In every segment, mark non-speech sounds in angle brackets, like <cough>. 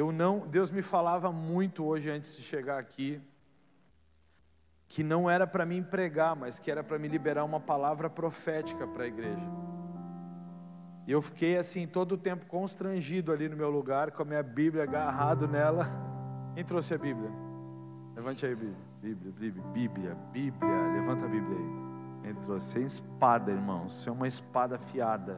Eu não, Deus me falava muito hoje antes de chegar aqui, que não era para mim pregar, mas que era para me liberar uma palavra profética para a igreja. E eu fiquei assim todo o tempo constrangido ali no meu lugar, com a minha Bíblia agarrado nela. Quem trouxe a Bíblia? Levante aí a Bíblia. Bíblia, Bíblia, Bíblia, Bíblia. Levanta a Bíblia aí. Entrou sem espada, irmãos. Isso é uma espada afiada.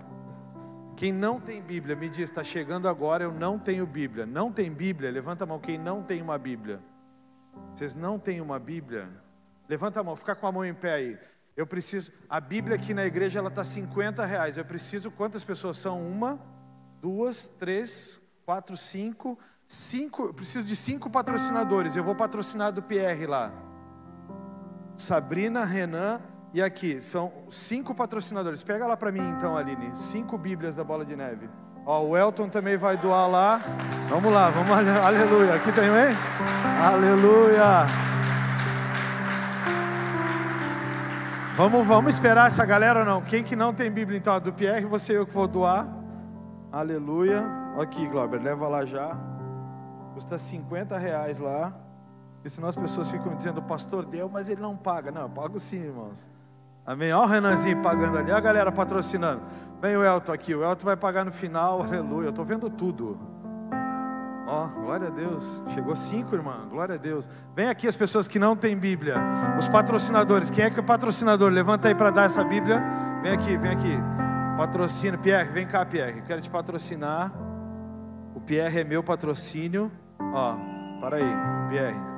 Quem não tem Bíblia, me diz, está chegando agora, eu não tenho Bíblia. Não tem Bíblia? Levanta a mão. Quem não tem uma Bíblia? Vocês não têm uma Bíblia? Levanta a mão, fica com a mão em pé aí. Eu preciso, a Bíblia aqui na igreja ela está 50 reais. Eu preciso, quantas pessoas são? Uma, duas, três, quatro, cinco, cinco. Eu preciso de cinco patrocinadores. Eu vou patrocinar do PR lá. Sabrina, Renan e aqui. São cinco patrocinadores. Pega lá para mim então, Aline. Cinco Bíblias da Bola de Neve. Ó, o Elton também vai doar lá. Vamos lá, vamos, aleluia. Aqui também? Aleluia. Vamos, vamos esperar essa galera ou não? Quem que não tem Bíblia então? Do Pierre, você eu que vou doar. Aleluia. Aqui, Glauber, leva lá já. Custa 50 reais lá. E senão as pessoas ficam dizendo, pastor deu, mas ele não paga. Não, eu pago sim, irmãos. Amém? Olha o Renanzinho pagando ali, olha a galera patrocinando. Vem o Elton aqui, o Elton vai pagar no final, <laughs> aleluia. Eu estou vendo tudo. Ó, glória a Deus. Chegou cinco, irmã. Glória a Deus. Vem aqui as pessoas que não têm Bíblia. Os patrocinadores. Quem é que é o patrocinador? Levanta aí para dar essa Bíblia. Vem aqui, vem aqui. Patrocina. Pierre, vem cá, Pierre. Eu quero te patrocinar. O Pierre é meu patrocínio. Ó, para aí, Pierre.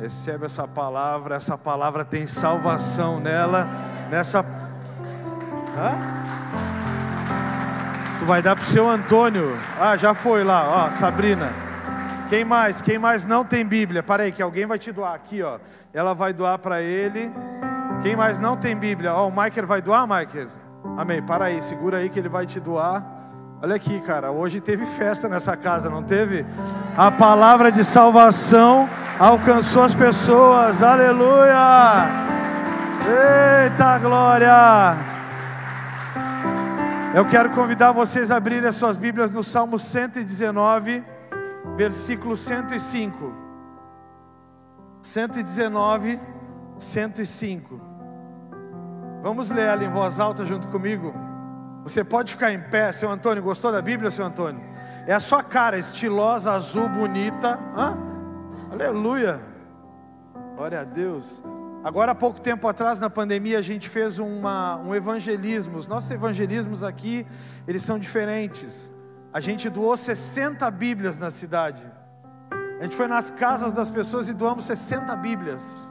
Recebe essa palavra. Essa palavra tem salvação nela. Nessa. Hã? Tu vai dar pro seu Antônio. Ah, já foi lá, ó, Sabrina. Quem mais? Quem mais não tem Bíblia? Para aí, que alguém vai te doar aqui, ó. Ela vai doar para ele. Quem mais não tem Bíblia? Ó, o Michael vai doar, Michael? Amém. Para aí, segura aí que ele vai te doar. Olha aqui, cara. Hoje teve festa nessa casa, não teve? A palavra de salvação alcançou as pessoas. Aleluia! Eita glória! Eu quero convidar vocês a abrirem as suas Bíblias no Salmo 119 versículo 105. 119, 105. Vamos ler ela em voz alta junto comigo? Você pode ficar em pé, seu Antônio. Gostou da Bíblia, seu Antônio? É a sua cara, estilosa, azul, bonita. Hã? Aleluia. Glória a Deus. Agora, há pouco tempo atrás, na pandemia, a gente fez uma, um evangelismo. Os nossos evangelismos aqui, eles são diferentes. A gente doou 60 Bíblias na cidade. A gente foi nas casas das pessoas e doamos 60 Bíblias.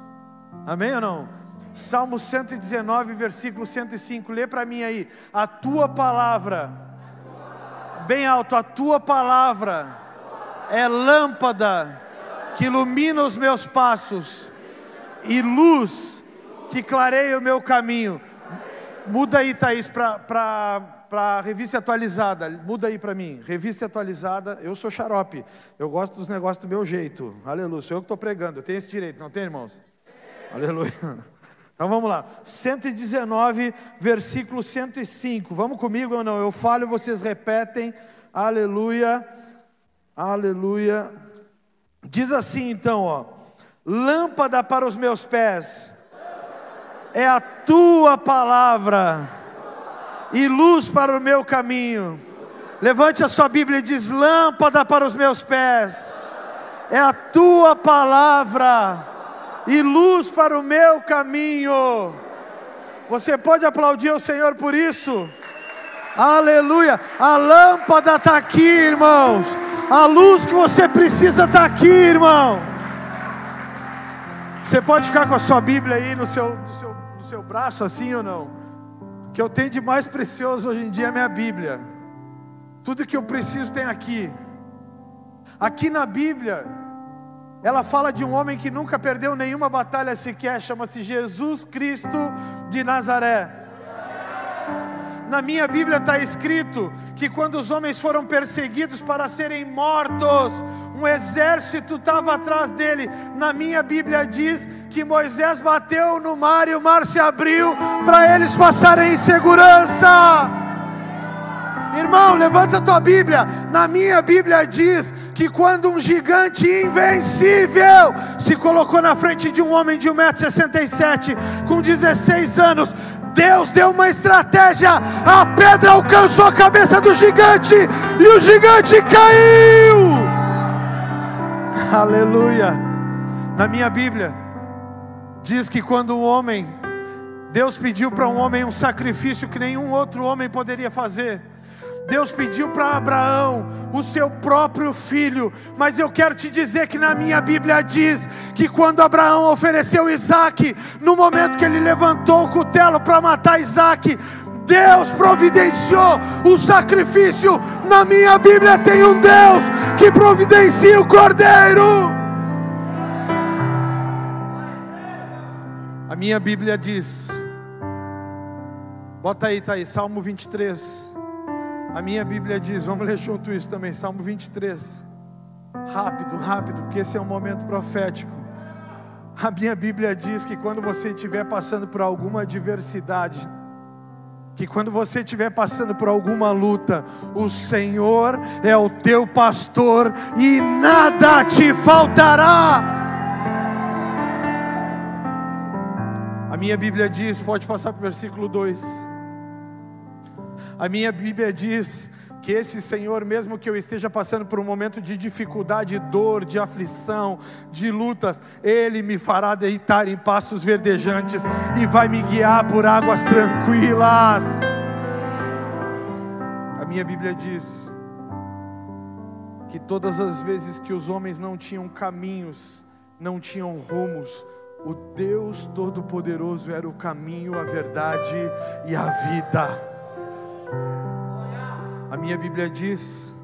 Amém ou não? Salmo 119, versículo 105. Lê para mim aí. A tua palavra, bem alto, a tua palavra é lâmpada que ilumina os meus passos e luz que clareia o meu caminho. Muda aí, Thaís, para para revista atualizada, muda aí para mim, revista atualizada, eu sou xarope, eu gosto dos negócios do meu jeito, aleluia, sou eu que estou pregando, eu tenho esse direito, não tem irmãos? Aleluia. <laughs> Então vamos lá, 119, versículo 105, vamos comigo ou não? Eu falo, vocês repetem, aleluia, aleluia. Diz assim então, ó, lâmpada para os meus pés, é a tua palavra e luz para o meu caminho. Levante a sua Bíblia e diz: lâmpada para os meus pés, é a tua palavra e luz para o meu caminho. Você pode aplaudir o Senhor por isso? Aleluia! A lâmpada está aqui, irmãos. A luz que você precisa está aqui, irmão. Você pode ficar com a sua Bíblia aí no seu, no seu, no seu braço, assim ou não? que eu tenho de mais precioso hoje em dia é a minha Bíblia. Tudo que eu preciso tem aqui. Aqui na Bíblia, ela fala de um homem que nunca perdeu nenhuma batalha sequer, chama-se Jesus Cristo de Nazaré. Na minha Bíblia está escrito que quando os homens foram perseguidos para serem mortos, um exército estava atrás dele. Na minha Bíblia diz que Moisés bateu no mar e o mar se abriu para eles passarem em segurança. Irmão, levanta a tua Bíblia. Na minha Bíblia diz que quando um gigante invencível se colocou na frente de um homem de 1,67m com 16 anos, Deus deu uma estratégia, a pedra alcançou a cabeça do gigante e o gigante caiu. Aleluia. Na minha Bíblia diz que quando um homem Deus pediu para um homem um sacrifício que nenhum outro homem poderia fazer. Deus pediu para Abraão o seu próprio filho, mas eu quero te dizer que na minha Bíblia diz que quando Abraão ofereceu Isaac, no momento que ele levantou o cutelo para matar Isaac, Deus providenciou o sacrifício. Na minha Bíblia tem um Deus que providencia o cordeiro. A minha Bíblia diz, bota aí, tá aí, Salmo 23. A minha Bíblia diz, vamos ler junto isso também, Salmo 23. Rápido, rápido, porque esse é um momento profético. A minha Bíblia diz que quando você estiver passando por alguma adversidade, que quando você estiver passando por alguma luta, o Senhor é o teu pastor e nada te faltará. A minha Bíblia diz, pode passar para o versículo 2. A minha Bíblia diz que esse Senhor, mesmo que eu esteja passando por um momento de dificuldade, dor, de aflição, de lutas, Ele me fará deitar em passos verdejantes e vai me guiar por águas tranquilas. A minha Bíblia diz que todas as vezes que os homens não tinham caminhos, não tinham rumos, o Deus Todo-Poderoso era o caminho, a verdade e a vida. A minha Bíblia diz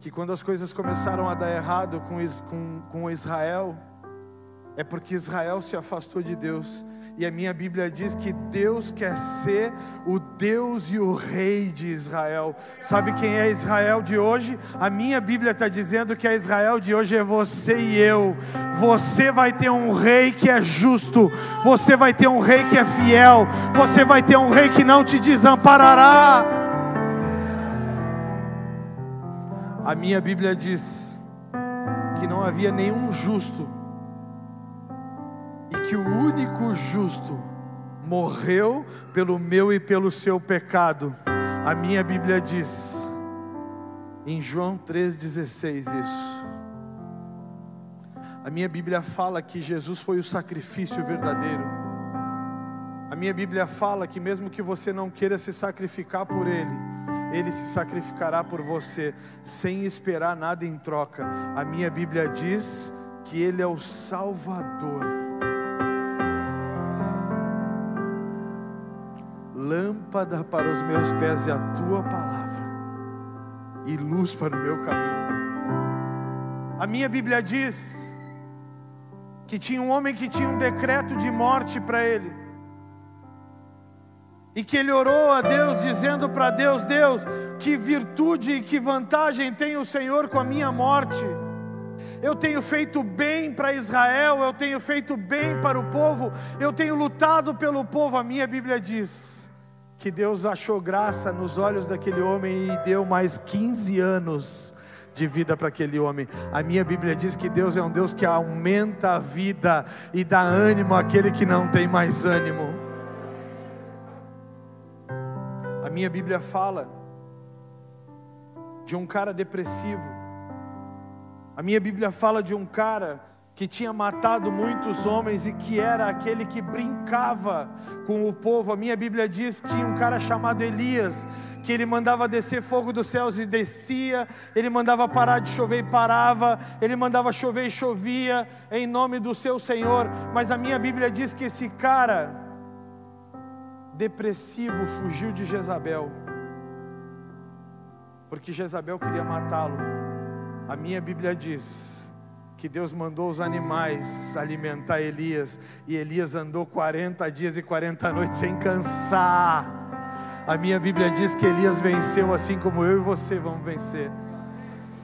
que quando as coisas começaram a dar errado com, com, com Israel, é porque Israel se afastou de Deus. E a minha Bíblia diz que Deus quer ser o Deus e o Rei de Israel. Sabe quem é Israel de hoje? A minha Bíblia está dizendo que a Israel de hoje é você e eu. Você vai ter um rei que é justo, você vai ter um rei que é fiel, você vai ter um rei que não te desamparará. A minha Bíblia diz que não havia nenhum justo e que o único justo morreu pelo meu e pelo seu pecado. A minha Bíblia diz, em João 3,16, isso. A minha Bíblia fala que Jesus foi o sacrifício verdadeiro. A minha Bíblia fala que, mesmo que você não queira se sacrificar por Ele, Ele se sacrificará por você, sem esperar nada em troca. A minha Bíblia diz que Ele é o Salvador. Lâmpada para os meus pés é a tua palavra e luz para o meu caminho. A minha Bíblia diz que tinha um homem que tinha um decreto de morte para ele. E que ele orou a Deus dizendo para Deus: Deus, que virtude e que vantagem tem o Senhor com a minha morte? Eu tenho feito bem para Israel, eu tenho feito bem para o povo, eu tenho lutado pelo povo. A minha Bíblia diz que Deus achou graça nos olhos daquele homem e deu mais 15 anos de vida para aquele homem. A minha Bíblia diz que Deus é um Deus que aumenta a vida e dá ânimo àquele que não tem mais ânimo. A minha Bíblia fala de um cara depressivo. A minha Bíblia fala de um cara que tinha matado muitos homens e que era aquele que brincava com o povo. A minha Bíblia diz que tinha um cara chamado Elias, que ele mandava descer fogo dos céus e descia, ele mandava parar de chover e parava, ele mandava chover e chovia, em nome do seu Senhor. Mas a minha Bíblia diz que esse cara depressivo fugiu de Jezabel, porque Jezabel queria matá-lo. A minha Bíblia diz que Deus mandou os animais alimentar Elias, e Elias andou 40 dias e 40 noites sem cansar. A minha Bíblia diz que Elias venceu assim como eu e você vamos vencer.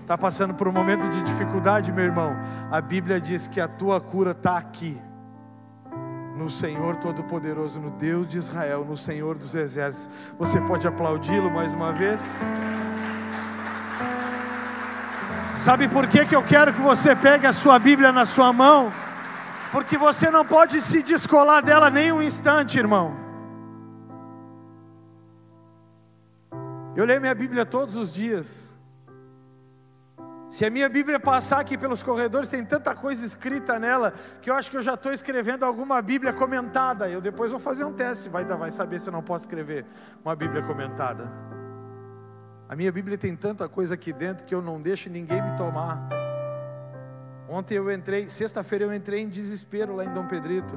Está passando por um momento de dificuldade, meu irmão? A Bíblia diz que a tua cura está aqui, no Senhor Todo-Poderoso, no Deus de Israel, no Senhor dos Exércitos. Você pode aplaudi-lo mais uma vez? Sabe por que, que eu quero que você pegue a sua Bíblia na sua mão? Porque você não pode se descolar dela nem um instante, irmão. Eu leio minha Bíblia todos os dias. Se a minha Bíblia passar aqui pelos corredores, tem tanta coisa escrita nela que eu acho que eu já estou escrevendo alguma Bíblia comentada. Eu depois vou fazer um teste, vai, vai saber se eu não posso escrever uma Bíblia comentada. A minha Bíblia tem tanta coisa aqui dentro que eu não deixo ninguém me tomar. Ontem eu entrei, sexta-feira eu entrei em desespero lá em Dom Pedrito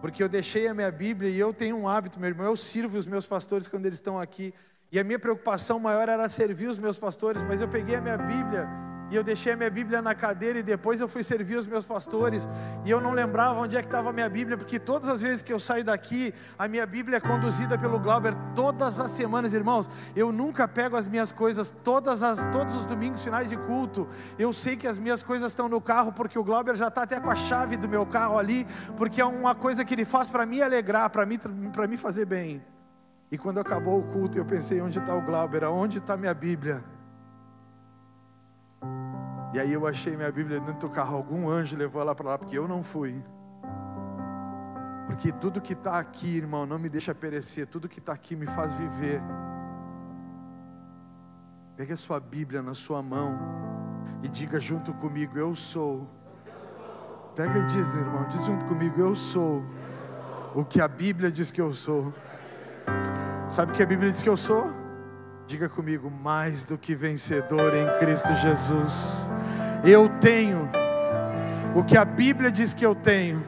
porque eu deixei a minha Bíblia e eu tenho um hábito, meu irmão, eu sirvo os meus pastores quando eles estão aqui. E a minha preocupação maior era servir os meus pastores, mas eu peguei a minha Bíblia e eu deixei a minha Bíblia na cadeira e depois eu fui servir os meus pastores e eu não lembrava onde é que estava a minha Bíblia, porque todas as vezes que eu saio daqui, a minha Bíblia é conduzida pelo Glauber todas as semanas, irmãos. Eu nunca pego as minhas coisas todas as todos os domingos finais de culto. Eu sei que as minhas coisas estão no carro porque o Glauber já está até com a chave do meu carro ali, porque é uma coisa que ele faz para me alegrar, para mim para me fazer bem. E quando acabou o culto, eu pensei: onde está o Glauber? Onde está minha Bíblia? E aí eu achei minha Bíblia dentro do carro, algum anjo levou ela para lá, porque eu não fui. Porque tudo que está aqui, irmão, não me deixa perecer, tudo que está aqui me faz viver. Pegue a sua Bíblia na sua mão e diga junto comigo: Eu sou. Pega e diz, irmão, diz junto comigo: Eu sou o que a Bíblia diz que eu sou. Sabe o que a Bíblia diz que eu sou? Diga comigo, mais do que vencedor em Cristo Jesus. Eu tenho o que a Bíblia diz que eu tenho.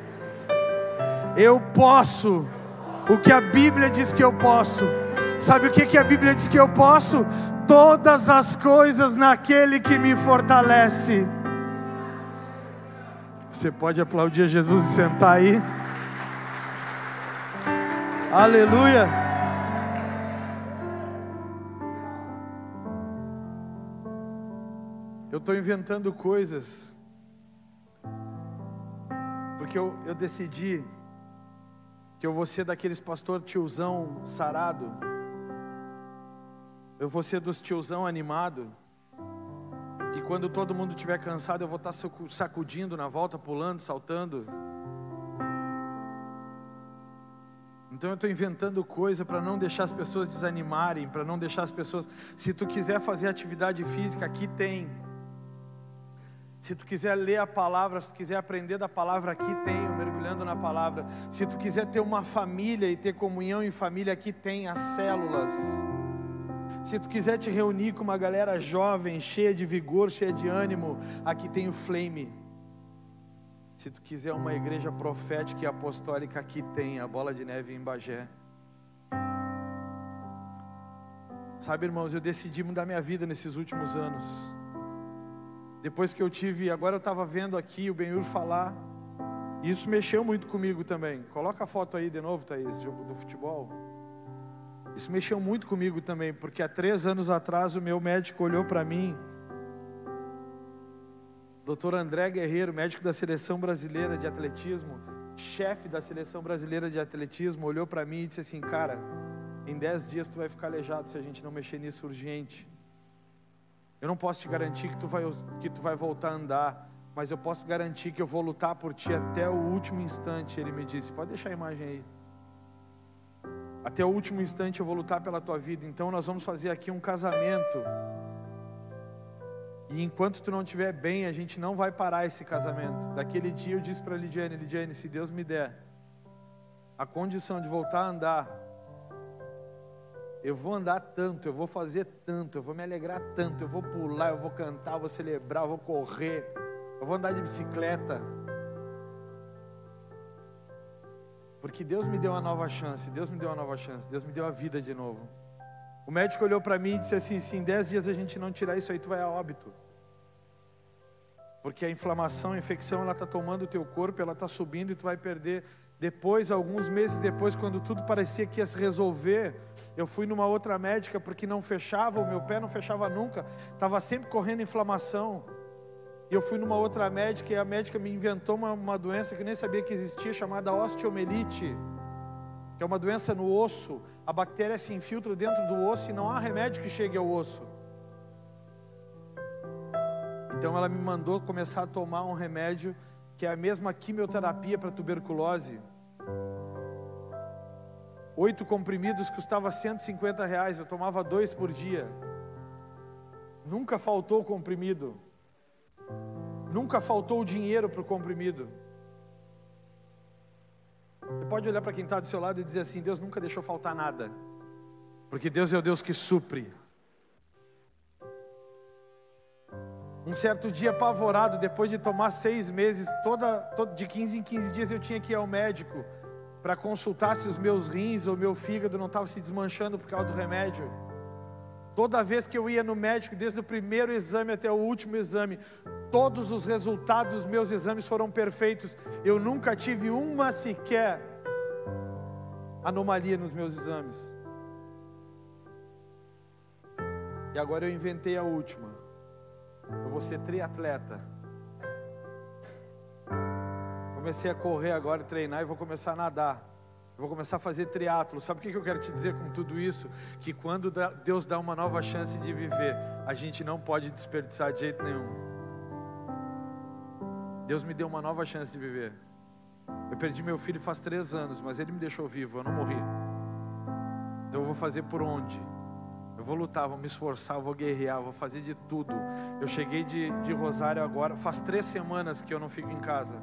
Eu posso o que a Bíblia diz que eu posso. Sabe o que, que a Bíblia diz que eu posso? Todas as coisas naquele que me fortalece. Você pode aplaudir Jesus e sentar aí. Aleluia. Eu estou inventando coisas, porque eu, eu decidi que eu vou ser daqueles pastor tiozão sarado, eu vou ser dos tiozão animado, que quando todo mundo estiver cansado eu vou estar tá sacudindo na volta, pulando, saltando. Então eu estou inventando coisa para não deixar as pessoas desanimarem, para não deixar as pessoas. Se tu quiser fazer atividade física, aqui tem. Se tu quiser ler a palavra, se tu quiser aprender da palavra, aqui tem, mergulhando na palavra. Se tu quiser ter uma família e ter comunhão em família, aqui tem as células. Se tu quiser te reunir com uma galera jovem, cheia de vigor, cheia de ânimo, aqui tem o Flame. Se tu quiser uma igreja profética e apostólica, aqui tem a Bola de Neve em Bagé. Sabe, irmãos, eu decidi mudar minha vida nesses últimos anos. Depois que eu tive, agora eu estava vendo aqui o Benhur falar, isso mexeu muito comigo também. Coloca a foto aí de novo, Thaís, jogo do futebol. Isso mexeu muito comigo também, porque há três anos atrás o meu médico olhou para mim, doutor André Guerreiro, médico da seleção brasileira de atletismo, chefe da seleção brasileira de atletismo, olhou para mim e disse assim: Cara, em dez dias tu vai ficar aleijado se a gente não mexer nisso urgente. Eu não posso te garantir que tu vai, que tu vai voltar a andar, mas eu posso garantir que eu vou lutar por ti até o último instante. Ele me disse: Pode deixar a imagem aí. Até o último instante eu vou lutar pela tua vida. Então nós vamos fazer aqui um casamento. E enquanto tu não estiver bem, a gente não vai parar esse casamento. Daquele dia eu disse para Lidiane: Lidiane, se Deus me der a condição de voltar a andar, eu vou andar tanto, eu vou fazer tanto, eu vou me alegrar tanto, eu vou pular, eu vou cantar, eu vou celebrar, eu vou correr, eu vou andar de bicicleta. Porque Deus me deu uma nova chance, Deus me deu uma nova chance, Deus me deu a vida de novo. O médico olhou para mim e disse assim: se em 10 dias a gente não tirar isso aí, tu vai a óbito. Porque a inflamação, a infecção, ela está tomando o teu corpo, ela está subindo e tu vai perder depois, alguns meses depois, quando tudo parecia que ia se resolver, eu fui numa outra médica porque não fechava, o meu pé não fechava nunca, estava sempre correndo inflamação. E eu fui numa outra médica e a médica me inventou uma, uma doença que nem sabia que existia, chamada osteomelite, que é uma doença no osso. A bactéria se infiltra dentro do osso e não há remédio que chegue ao osso. Então ela me mandou começar a tomar um remédio que é a mesma quimioterapia para tuberculose. Oito comprimidos custava 150 reais, eu tomava dois por dia. Nunca faltou comprimido. Nunca faltou dinheiro para o comprimido. Você pode olhar para quem está do seu lado e dizer assim: Deus nunca deixou faltar nada, porque Deus é o Deus que supre. Um certo dia, apavorado, depois de tomar seis meses, toda, de 15 em 15 dias eu tinha que ir ao médico para consultar se os meus rins ou meu fígado não estavam se desmanchando por causa do remédio. Toda vez que eu ia no médico, desde o primeiro exame até o último exame, todos os resultados dos meus exames foram perfeitos. Eu nunca tive uma sequer anomalia nos meus exames. E agora eu inventei a última. Eu vou ser triatleta. Comecei a correr agora, treinar e vou começar a nadar. vou começar a fazer triatlo. Sabe o que eu quero te dizer com tudo isso? Que quando Deus dá uma nova chance de viver, a gente não pode desperdiçar de jeito nenhum. Deus me deu uma nova chance de viver. Eu perdi meu filho faz três anos, mas ele me deixou vivo, eu não morri. Então eu vou fazer por onde? Eu vou lutar, vou me esforçar, vou guerrear, vou fazer de tudo. Eu cheguei de, de Rosário agora, faz três semanas que eu não fico em casa.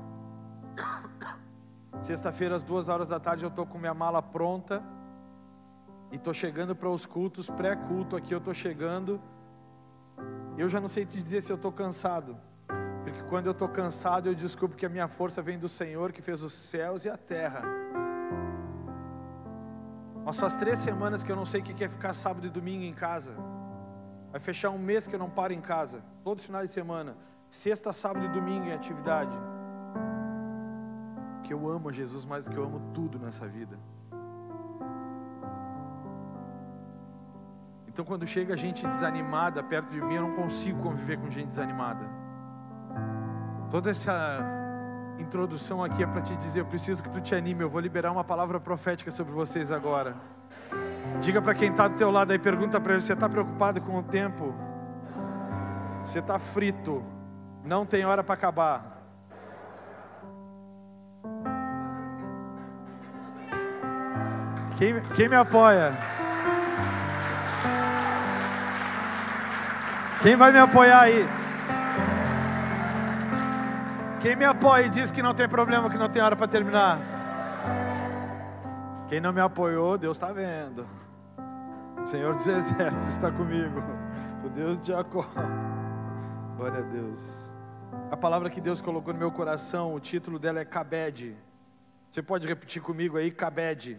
<coughs> Sexta-feira, às duas horas da tarde, eu estou com minha mala pronta. E estou chegando para os cultos, pré-culto aqui, eu estou chegando. Eu já não sei te dizer se eu estou cansado. Porque quando eu estou cansado, eu descubro que a minha força vem do Senhor que fez os céus e a terra. Mas faz três semanas que eu não sei o que é ficar sábado e domingo em casa. Vai fechar um mês que eu não paro em casa. Todos os finais de semana. Sexta, sábado e domingo em atividade. Que eu amo Jesus mais do que eu amo tudo nessa vida. Então quando chega gente desanimada perto de mim, eu não consigo conviver com gente desanimada. Toda essa introdução aqui é para te dizer: eu preciso que tu te anime. Eu vou liberar uma palavra profética sobre vocês agora. Diga para quem está do teu lado aí, pergunta para ele: você está preocupado com o tempo? Você está frito? Não tem hora para acabar. Quem, quem me apoia? Quem vai me apoiar aí? Quem me apoia e diz que não tem problema, que não tem hora para terminar? Quem não me apoiou, Deus está vendo. O Senhor dos <laughs> Exércitos está comigo. O Deus de Jacó. Glória a Deus. A palavra que Deus colocou no meu coração, o título dela é Cabed. Você pode repetir comigo aí, Cabed.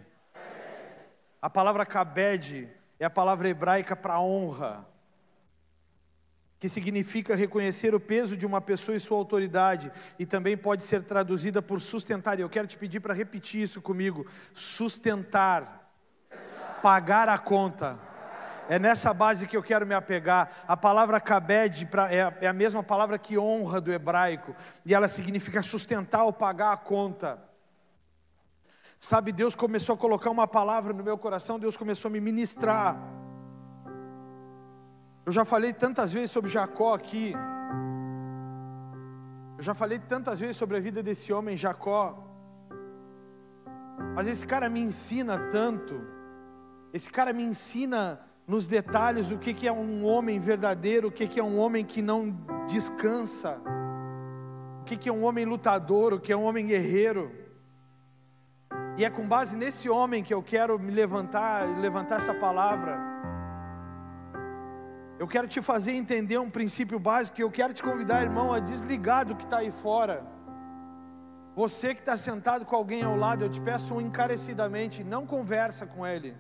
A palavra Cabed é a palavra hebraica para honra que significa reconhecer o peso de uma pessoa e sua autoridade, e também pode ser traduzida por sustentar. E eu quero te pedir para repetir isso comigo: sustentar, pagar a conta. É nessa base que eu quero me apegar. A palavra kabed é, é a mesma palavra que honra do hebraico, e ela significa sustentar ou pagar a conta. Sabe, Deus começou a colocar uma palavra no meu coração, Deus começou a me ministrar. Eu já falei tantas vezes sobre Jacó aqui. Eu já falei tantas vezes sobre a vida desse homem Jacó. Mas esse cara me ensina tanto. Esse cara me ensina nos detalhes o que é um homem verdadeiro, o que é um homem que não descansa, o que é um homem lutador, o que é um homem guerreiro. E é com base nesse homem que eu quero me levantar levantar essa palavra. Eu quero te fazer entender um princípio básico e eu quero te convidar, irmão, a desligar do que está aí fora. Você que está sentado com alguém ao lado, eu te peço encarecidamente, não conversa com ele.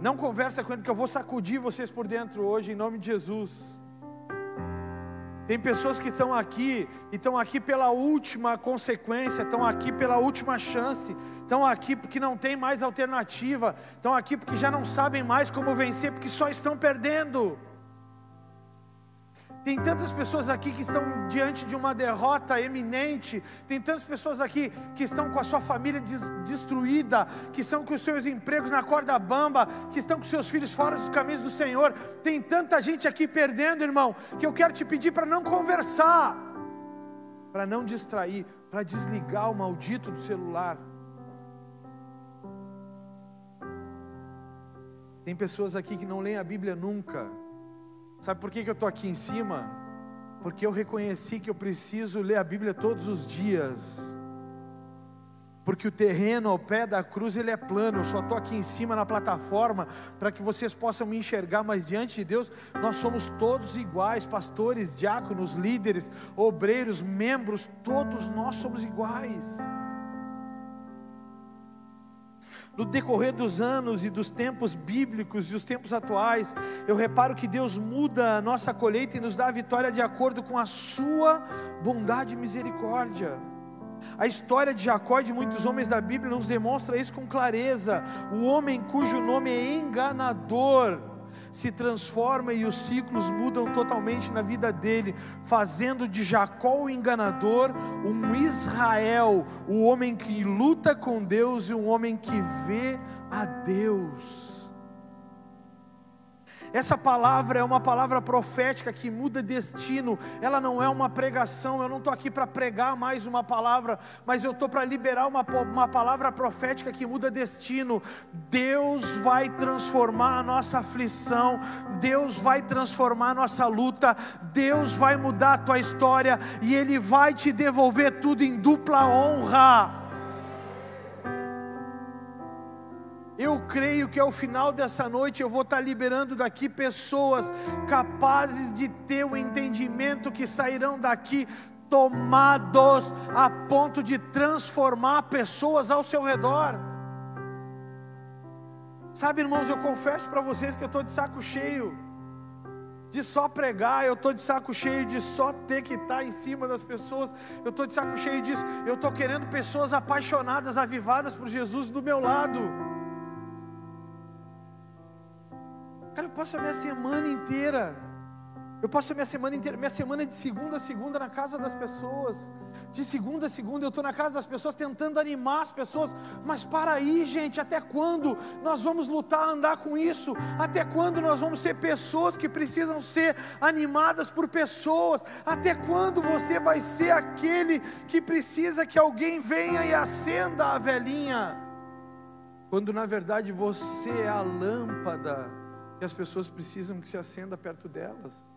Não conversa com ele, porque eu vou sacudir vocês por dentro hoje, em nome de Jesus. Tem pessoas que estão aqui e estão aqui pela última consequência, estão aqui pela última chance, estão aqui porque não tem mais alternativa, estão aqui porque já não sabem mais como vencer, porque só estão perdendo. Tem tantas pessoas aqui que estão diante de uma derrota eminente. Tem tantas pessoas aqui que estão com a sua família des destruída, que estão com os seus empregos na corda bamba, que estão com seus filhos fora dos caminhos do Senhor. Tem tanta gente aqui perdendo, irmão, que eu quero te pedir para não conversar, para não distrair, para desligar o maldito do celular. Tem pessoas aqui que não leem a Bíblia nunca Sabe por que, eu estou aqui em cima? Porque eu reconheci que eu preciso ler a Bíblia todos os dias. Porque o terreno ao pé da cruz ele é plano. Eu só estou aqui em cima na plataforma para que vocês possam me enxergar. Mas diante de Deus nós somos todos iguais: pastores, diáconos, líderes, obreiros, membros. Todos nós somos iguais no decorrer dos anos e dos tempos bíblicos e os tempos atuais, eu reparo que Deus muda a nossa colheita e nos dá a vitória de acordo com a sua bondade e misericórdia. A história de Jacó e de muitos homens da Bíblia nos demonstra isso com clareza. O homem cujo nome é enganador se transforma e os ciclos mudam totalmente na vida dele, fazendo de Jacó o enganador um Israel, o homem que luta com Deus e um homem que vê a Deus. Essa palavra é uma palavra profética que muda destino, ela não é uma pregação. Eu não estou aqui para pregar mais uma palavra, mas eu estou para liberar uma, uma palavra profética que muda destino. Deus vai transformar a nossa aflição, Deus vai transformar a nossa luta, Deus vai mudar a tua história e Ele vai te devolver tudo em dupla honra. Eu creio que ao final dessa noite eu vou estar liberando daqui pessoas capazes de ter o entendimento que sairão daqui tomados a ponto de transformar pessoas ao seu redor. Sabe, irmãos, eu confesso para vocês que eu estou de saco cheio de só pregar, eu estou de saco cheio de só ter que estar tá em cima das pessoas, eu estou de saco cheio disso, eu estou querendo pessoas apaixonadas, avivadas por Jesus do meu lado. Cara, eu passo a minha semana inteira. Eu passo a minha semana inteira, minha semana é de segunda a segunda na casa das pessoas. De segunda a segunda eu estou na casa das pessoas tentando animar as pessoas. Mas para aí, gente, até quando nós vamos lutar, andar com isso? Até quando nós vamos ser pessoas que precisam ser animadas por pessoas? Até quando você vai ser aquele que precisa que alguém venha e acenda a velhinha? Quando na verdade você é a lâmpada e as pessoas precisam que se acenda perto delas.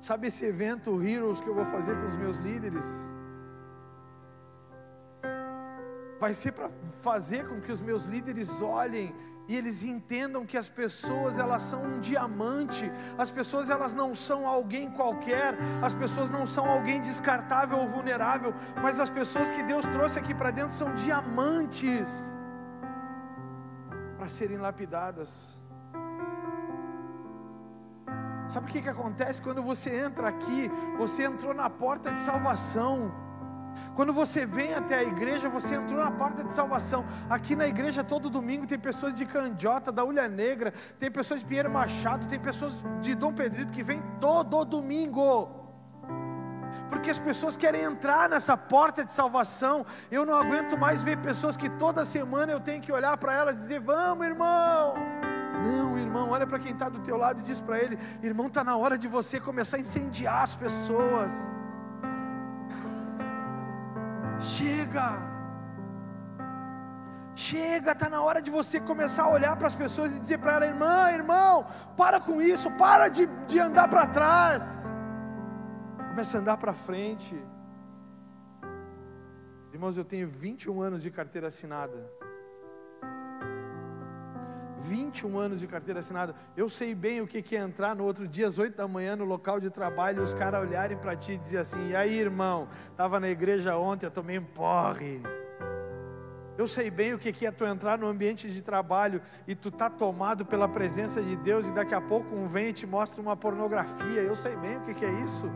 Sabe esse evento Heroes que eu vou fazer com os meus líderes? Vai ser para fazer com que os meus líderes olhem e eles entendam que as pessoas elas são um diamante, as pessoas elas não são alguém qualquer, as pessoas não são alguém descartável ou vulnerável, mas as pessoas que Deus trouxe aqui para dentro são diamantes para serem lapidadas. Sabe o que, que acontece quando você entra aqui? Você entrou na porta de salvação. Quando você vem até a igreja, você entrou na porta de salvação. Aqui na igreja, todo domingo, tem pessoas de Candiota, da Ulha Negra, tem pessoas de Pinheiro Machado, tem pessoas de Dom Pedrito que vêm todo domingo porque as pessoas querem entrar nessa porta de salvação. Eu não aguento mais ver pessoas que toda semana eu tenho que olhar para elas e dizer: Vamos, irmão. Não, irmão, olha para quem está do teu lado e diz para ele: Irmão, está na hora de você começar a incendiar as pessoas. Chega. Chega, está na hora de você começar a olhar para as pessoas e dizer para ela: irmã, irmão, para com isso, para de, de andar para trás. Comece a andar para frente. Irmãos, eu tenho 21 anos de carteira assinada. 21 anos de carteira assinada. Eu sei bem o que é entrar no outro dia, às 8 da manhã, no local de trabalho, os caras olharem para ti e dizer assim: e aí, irmão, estava na igreja ontem, eu tomei um porre. Eu sei bem o que é tu entrar no ambiente de trabalho e tu tá tomado pela presença de Deus e daqui a pouco um vem e te mostra uma pornografia. Eu sei bem o que é isso.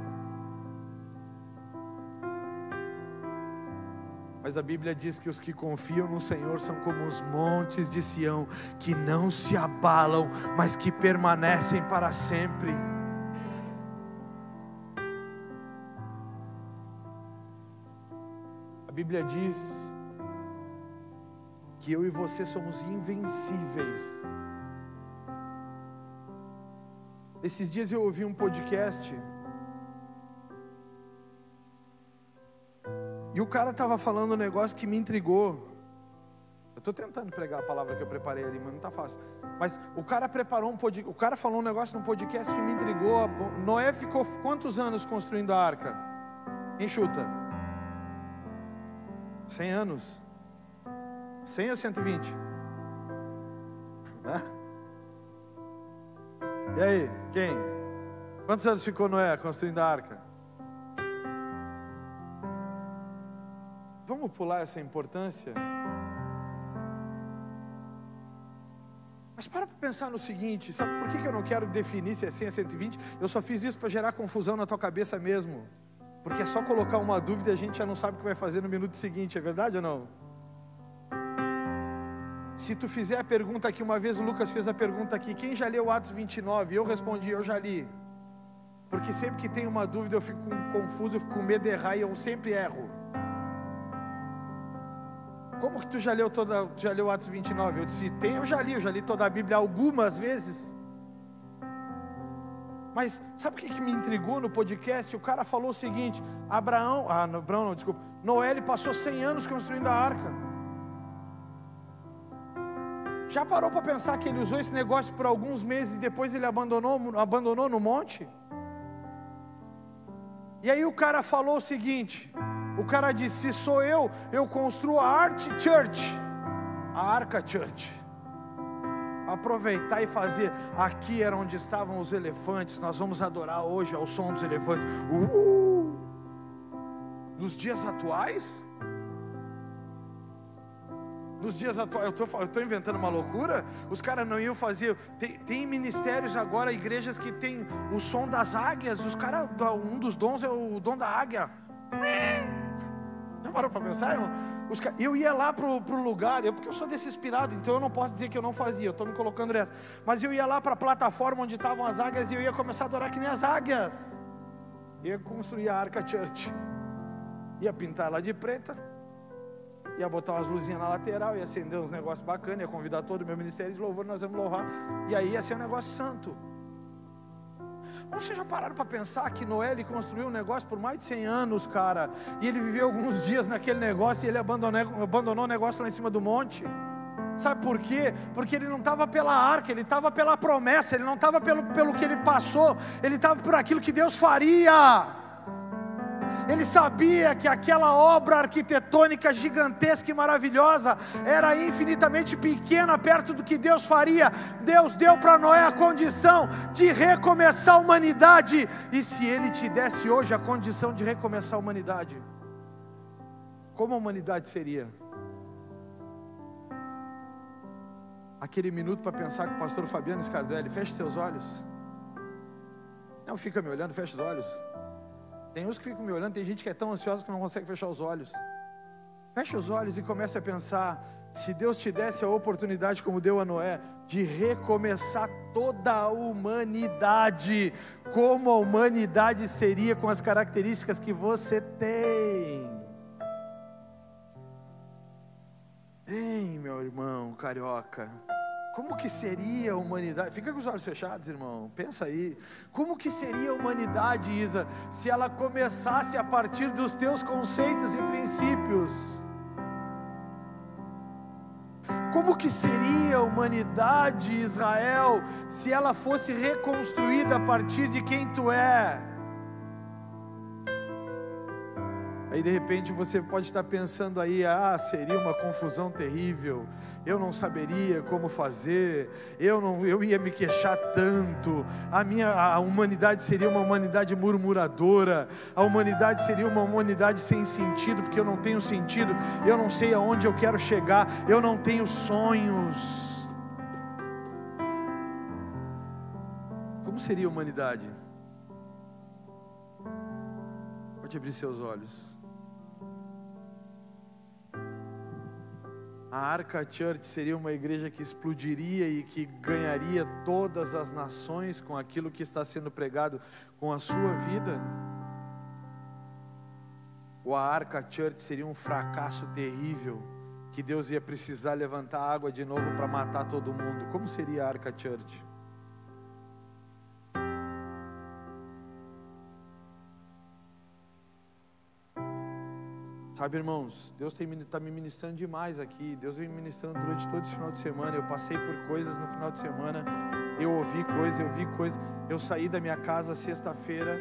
Mas a Bíblia diz que os que confiam no Senhor são como os montes de Sião, que não se abalam, mas que permanecem para sempre. A Bíblia diz que eu e você somos invencíveis. Esses dias eu ouvi um podcast e o cara estava falando um negócio que me intrigou. Eu estou tentando pregar a palavra que eu preparei ali, mas não está fácil. Mas o cara preparou um podcast, o cara falou um negócio num podcast que me intrigou. Noé ficou quantos anos construindo a arca? Enxuta. 100 anos. 100 ou 120? Hã? E aí, quem? Quantos anos ficou Noé construindo a arca? Vamos pular essa importância? Mas para para pensar no seguinte: sabe por que eu não quero definir se é 100 ou 120? Eu só fiz isso para gerar confusão na tua cabeça mesmo. Porque é só colocar uma dúvida e a gente já não sabe o que vai fazer no minuto seguinte, é verdade ou não? Se tu fizer a pergunta aqui, uma vez o Lucas fez a pergunta aqui, quem já leu Atos 29? Eu respondi, eu já li. Porque sempre que tem uma dúvida eu fico confuso, eu fico com medo de errar e eu sempre erro. Como que tu já leu toda, já leu Atos 29? Eu disse, tem, eu já li, eu já li toda a Bíblia algumas vezes. Mas sabe o que, que me intrigou no podcast? O cara falou o seguinte: Abraão, ah, Abraão não, desculpa, Noé passou 100 anos construindo a arca. Já parou para pensar que ele usou esse negócio por alguns meses e depois ele abandonou, abandonou no monte? E aí o cara falou o seguinte: o cara disse: se sou eu, eu construo a Art Church, a Arca Church. Aproveitar e fazer. Aqui era onde estavam os elefantes. Nós vamos adorar hoje ao som dos elefantes. Uh! Nos dias atuais, nos dias atuais, eu estou inventando uma loucura, os caras não iam fazer. Tem, tem, ministérios agora, igrejas que tem o som das águias, os caras, um dos dons é o dom da águia. Parou para pensar, irmão? Os, eu ia lá para o lugar, eu, porque eu sou desesperado, então eu não posso dizer que eu não fazia, eu estou me colocando nessa. Mas eu ia lá para a plataforma onde estavam as águias e eu ia começar a adorar que nem as águias. Eu ia construir a Arca Church, ia pintar ela de preta ia botar umas luzinhas na lateral, ia acender uns negócios bacanas, ia convidar todo o meu ministério de louvor, nós vamos louvar, e aí ia ser um negócio santo. Vocês já pararam para pensar que Noé ele construiu um negócio por mais de 100 anos, cara, e ele viveu alguns <laughs> dias naquele negócio e ele abandonou, abandonou o negócio lá em cima do monte? Sabe por quê? Porque ele não estava pela arca, ele estava pela promessa, ele não estava pelo, pelo que ele passou, ele estava por aquilo que Deus faria. Ele sabia que aquela obra arquitetônica gigantesca e maravilhosa era infinitamente pequena perto do que Deus faria. Deus deu para Noé a condição de recomeçar a humanidade. E se Ele te desse hoje a condição de recomeçar a humanidade, como a humanidade seria? Aquele minuto para pensar com o pastor Fabiano Scardelli, feche seus olhos. Não fica me olhando, feche os olhos. Tem uns que ficam me olhando, tem gente que é tão ansiosa que não consegue fechar os olhos. Feche os olhos e comece a pensar: se Deus te desse a oportunidade, como deu a Noé, de recomeçar toda a humanidade, como a humanidade seria com as características que você tem? Ei, meu irmão carioca. Como que seria a humanidade? Fica com os olhos fechados, irmão. Pensa aí. Como que seria a humanidade, Isa, se ela começasse a partir dos teus conceitos e princípios? Como que seria a humanidade, Israel, se ela fosse reconstruída a partir de quem tu é? Aí de repente você pode estar pensando aí, ah, seria uma confusão terrível. Eu não saberia como fazer. Eu não, eu ia me queixar tanto. A minha a humanidade seria uma humanidade murmuradora. A humanidade seria uma humanidade sem sentido, porque eu não tenho sentido. Eu não sei aonde eu quero chegar. Eu não tenho sonhos. Como seria a humanidade? Pode abrir seus olhos. A Arca Church seria uma igreja que explodiria e que ganharia todas as nações com aquilo que está sendo pregado com a sua vida? Ou a Arca Church seria um fracasso terrível que Deus ia precisar levantar água de novo para matar todo mundo? Como seria a Arca Church? Sabe, irmãos, Deus está me ministrando demais aqui. Deus vem me ministrando durante todo esse final de semana. Eu passei por coisas no final de semana. Eu ouvi coisas, eu vi coisas. Eu saí da minha casa sexta-feira,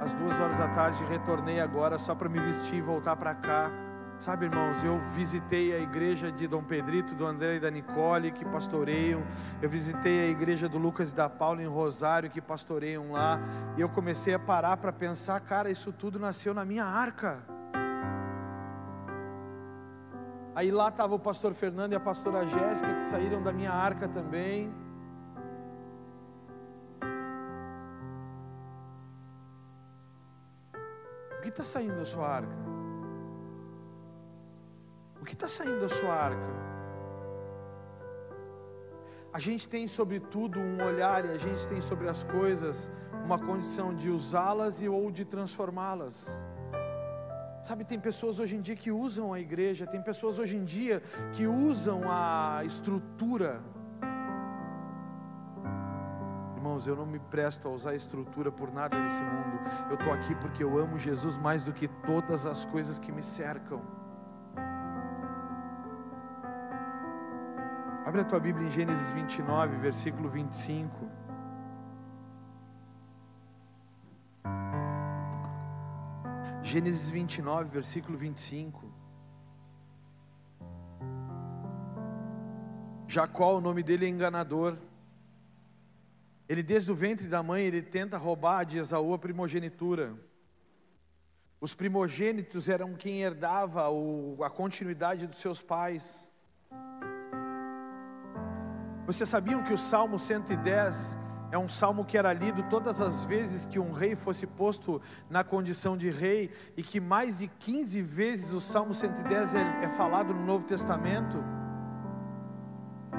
às duas horas da tarde, retornei agora só para me vestir e voltar para cá. Sabe, irmãos, eu visitei a igreja de Dom Pedrito, do André e da Nicole, que pastoreiam. Eu visitei a igreja do Lucas e da Paula em Rosário, que pastoreiam lá. E eu comecei a parar para pensar, cara, isso tudo nasceu na minha arca. Aí lá estava o pastor Fernando e a pastora Jéssica, que saíram da minha arca também. O que está saindo da sua arca? O que está saindo da sua arca? A gente tem sobre tudo um olhar e a gente tem sobre as coisas uma condição de usá-las e ou de transformá-las. Sabe, tem pessoas hoje em dia que usam a igreja, tem pessoas hoje em dia que usam a estrutura. Irmãos, eu não me presto a usar estrutura por nada desse mundo. Eu estou aqui porque eu amo Jesus mais do que todas as coisas que me cercam. Abre a tua Bíblia em Gênesis 29, versículo 25. Gênesis 29, versículo 25. Jacó, o nome dele é enganador. Ele desde o ventre da mãe, ele tenta roubar de Esaú a primogenitura. Os primogênitos eram quem herdava o, a continuidade dos seus pais. Vocês sabiam que o Salmo 110 é um salmo que era lido todas as vezes que um rei fosse posto na condição de rei, e que mais de 15 vezes o Salmo 110 é, é falado no Novo Testamento.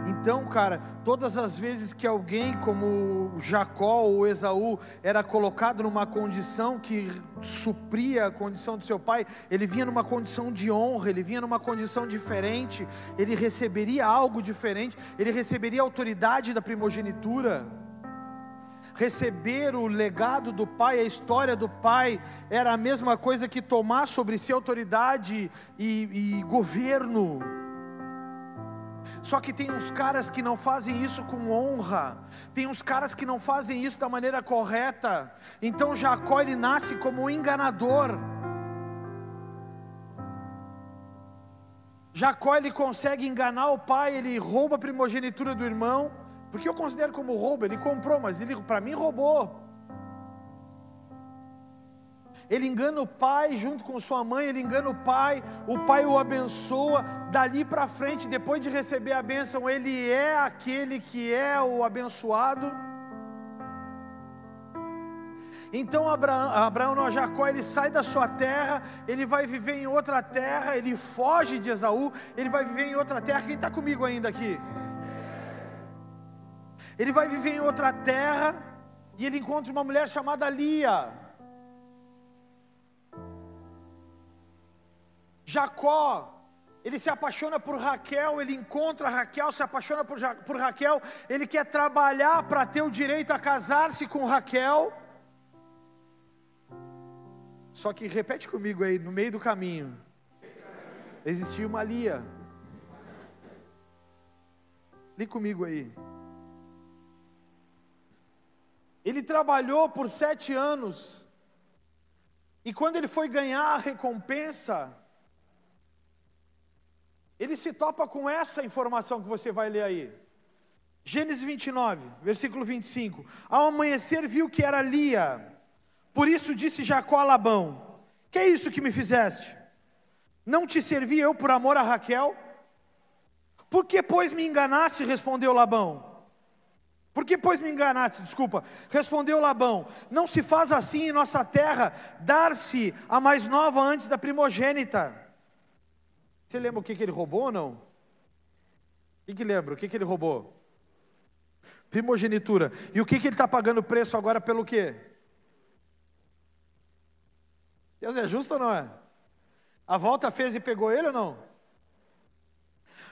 Então, cara, todas as vezes que alguém como Jacó ou Esaú era colocado numa condição que supria a condição do seu pai, ele vinha numa condição de honra, ele vinha numa condição diferente, ele receberia algo diferente, ele receberia a autoridade da primogenitura receber o legado do pai, a história do pai, era a mesma coisa que tomar sobre si autoridade e, e governo. Só que tem uns caras que não fazem isso com honra, tem uns caras que não fazem isso da maneira correta. Então Jacó ele nasce como um enganador. Jacó ele consegue enganar o pai, ele rouba a primogenitura do irmão. Porque eu considero como roubo, ele comprou, mas ele para mim roubou. Ele engana o pai junto com sua mãe, ele engana o pai, o pai o abençoa, dali para frente, depois de receber a bênção, ele é aquele que é o abençoado. Então Abraão, Abraão não, Jacó, ele sai da sua terra, ele vai viver em outra terra, ele foge de Esaú, ele vai viver em outra terra. Quem está comigo ainda aqui? Ele vai viver em outra terra e ele encontra uma mulher chamada Lia. Jacó, ele se apaixona por Raquel, ele encontra Raquel, se apaixona por, ja por Raquel, ele quer trabalhar para ter o direito a casar-se com Raquel. Só que repete comigo aí, no meio do caminho, existia uma Lia. Lê comigo aí. Ele trabalhou por sete anos, e quando ele foi ganhar a recompensa, ele se topa com essa informação que você vai ler aí. Gênesis 29, versículo 25. Ao amanhecer viu que era Lia, por isso disse Jacó a Labão: Que é isso que me fizeste? Não te servi eu por amor a Raquel? Por que, pois, me enganaste? respondeu Labão. Por que, pois, me enganaste? Desculpa. Respondeu Labão: Não se faz assim em nossa terra, dar-se a mais nova antes da primogênita. Você lembra o que, que ele roubou ou não? que, que lembra? O que, que ele roubou? Primogenitura. E o que, que ele está pagando preço agora pelo quê? Deus é justo ou não é? A volta fez e pegou ele ou não?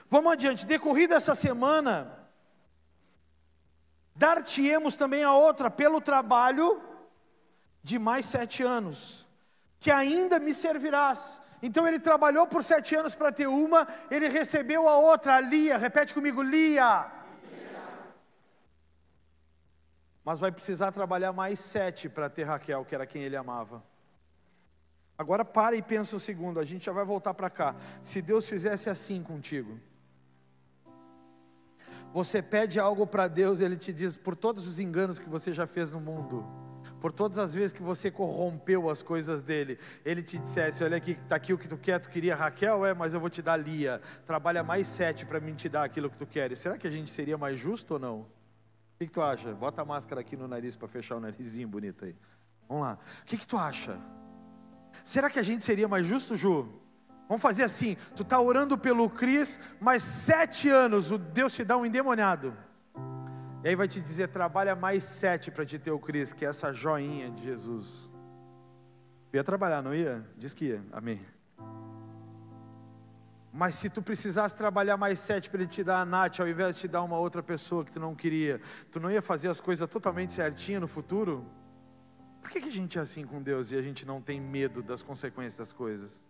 Vamos adiante. Decorrida essa semana, dar-te-emos também a outra pelo trabalho de mais sete anos, que ainda me servirás. Então ele trabalhou por sete anos para ter uma, ele recebeu a outra, a Lia. Repete comigo, Lia. Mas vai precisar trabalhar mais sete para ter Raquel, que era quem ele amava. Agora para e pensa um segundo, a gente já vai voltar para cá. Se Deus fizesse assim contigo, você pede algo para Deus, Ele te diz, por todos os enganos que você já fez no mundo, por todas as vezes que você corrompeu as coisas dele, ele te dissesse: Olha aqui, está aqui o que tu quer, tu queria Raquel, é, mas eu vou te dar Lia, trabalha mais sete para mim te dar aquilo que tu queres. Será que a gente seria mais justo ou não? O que, que tu acha? Bota a máscara aqui no nariz para fechar o narizinho bonito aí. Vamos lá. O que, que tu acha? Será que a gente seria mais justo, Ju? Vamos fazer assim: tu está orando pelo Cris, mas sete anos o Deus te dá um endemoniado. E aí vai te dizer: trabalha mais sete para te ter o Cris, que é essa joinha de Jesus. Ia trabalhar, não ia? Diz que ia, amém. Mas se tu precisasse trabalhar mais sete para ele te dar a Nath, ao invés de te dar uma outra pessoa que tu não queria, tu não ia fazer as coisas totalmente certinho no futuro? Por que, que a gente é assim com Deus e a gente não tem medo das consequências das coisas?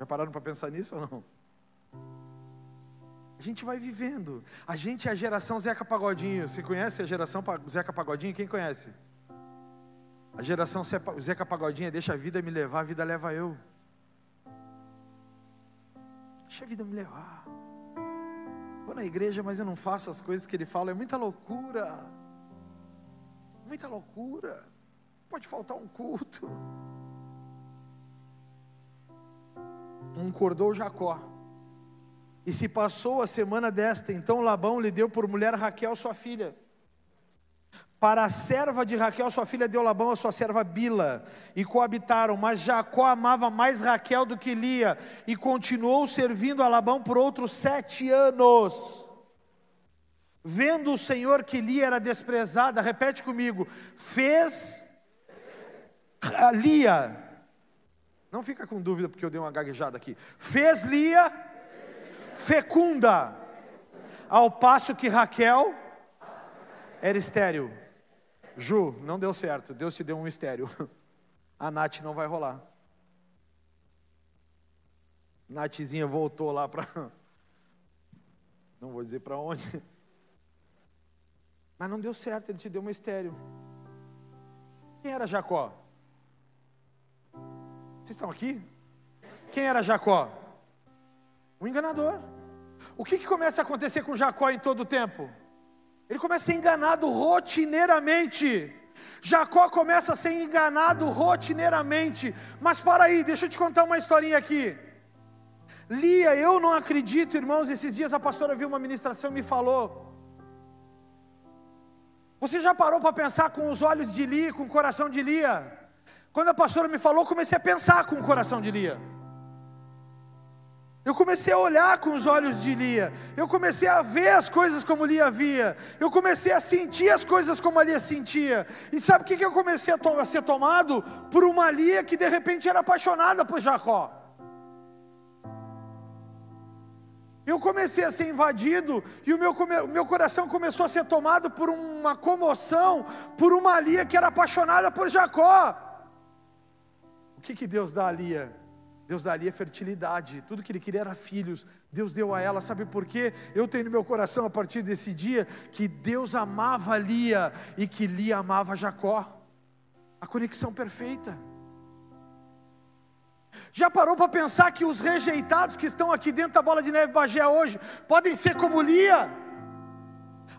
Já pararam para pensar nisso ou não? A gente vai vivendo. A gente é a geração Zeca Pagodinho. Você conhece a geração Zeca Pagodinho? Quem conhece? A geração Zeca Pagodinho é deixa a vida me levar, a vida leva eu. Deixa a vida me levar. Vou na igreja, mas eu não faço as coisas que ele fala. É muita loucura. Muita loucura. Pode faltar um culto. Um cordou Jacó. E se passou a semana desta, então Labão lhe deu por mulher Raquel, sua filha. Para a serva de Raquel, sua filha deu Labão a sua serva Bila, e coabitaram, mas Jacó amava mais Raquel do que Lia, e continuou servindo a Labão por outros sete anos. Vendo o Senhor que Lia era desprezada, repete comigo, fez Lia, não fica com dúvida porque eu dei uma gaguejada aqui, fez Lia fecunda, ao passo que Raquel era estéril. Ju, não deu certo, Deus te deu um estéril. <laughs> A Nath não vai rolar. Nathzinha voltou lá para. <laughs> Não vou dizer para onde. Mas não deu certo, ele te deu uma estéreo. Quem era Jacó? Vocês estão aqui? Quem era Jacó? O enganador. O que, que começa a acontecer com Jacó em todo o tempo? Ele começa a ser enganado rotineiramente. Jacó começa a ser enganado rotineiramente. Mas para aí, deixa eu te contar uma historinha aqui. Lia, eu não acredito, irmãos. Esses dias a pastora viu uma ministração e me falou. Você já parou para pensar com os olhos de Lia, com o coração de Lia? Quando a pastora me falou, comecei a pensar com o coração de Lia. Eu comecei a olhar com os olhos de Lia. Eu comecei a ver as coisas como Lia via. Eu comecei a sentir as coisas como a Lia sentia. E sabe o que, eu comecei a, to a ser tomado? Por uma Lia que de repente era apaixonada por Jacó. Eu comecei a ser invadido e o meu, meu coração começou a ser tomado por uma comoção, por uma Lia que era apaixonada por Jacó. O que, que Deus dá a Lia? Deus daria fertilidade, tudo que ele queria era filhos, Deus deu a ela, sabe por quê? Eu tenho no meu coração a partir desse dia que Deus amava Lia e que Lia amava Jacó, a conexão perfeita. Já parou para pensar que os rejeitados que estão aqui dentro da bola de neve Bagé hoje podem ser como Lia?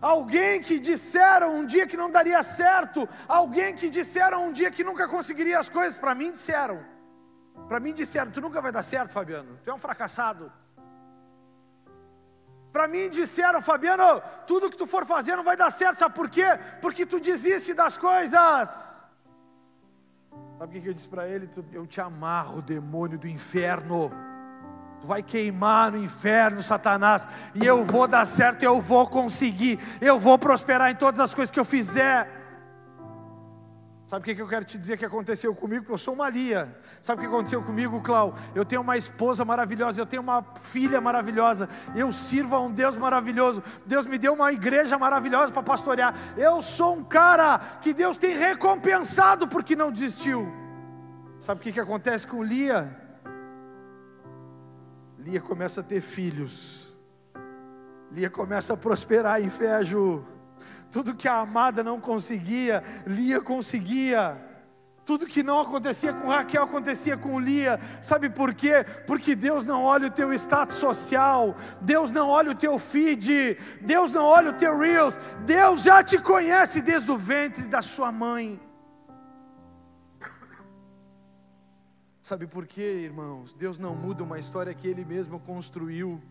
Alguém que disseram um dia que não daria certo, alguém que disseram um dia que nunca conseguiria as coisas, para mim disseram. Para mim disseram: Tu nunca vai dar certo, Fabiano. Tu é um fracassado. Para mim disseram, Fabiano, tudo que tu for fazer não vai dar certo, sabe por quê? Porque tu desiste das coisas. Sabe o que eu disse para ele? Eu te amarro, demônio do inferno. Tu vai queimar no inferno, Satanás, e eu vou dar certo, eu vou conseguir, eu vou prosperar em todas as coisas que eu fizer. Sabe o que eu quero te dizer que aconteceu comigo? Porque eu sou uma Lia. Sabe o que aconteceu comigo, Clau? Eu tenho uma esposa maravilhosa, eu tenho uma filha maravilhosa, eu sirvo a um Deus maravilhoso. Deus me deu uma igreja maravilhosa para pastorear. Eu sou um cara que Deus tem recompensado porque não desistiu. Sabe o que, acontece com Lia? Lia começa a ter filhos. Lia começa a prosperar em fé, Ju. Tudo que a amada não conseguia, Lia conseguia. Tudo que não acontecia com Raquel acontecia com Lia. Sabe por quê? Porque Deus não olha o teu status social, Deus não olha o teu feed, Deus não olha o teu reels. Deus já te conhece desde o ventre da sua mãe. Sabe por quê, irmãos? Deus não muda uma história que Ele mesmo construiu.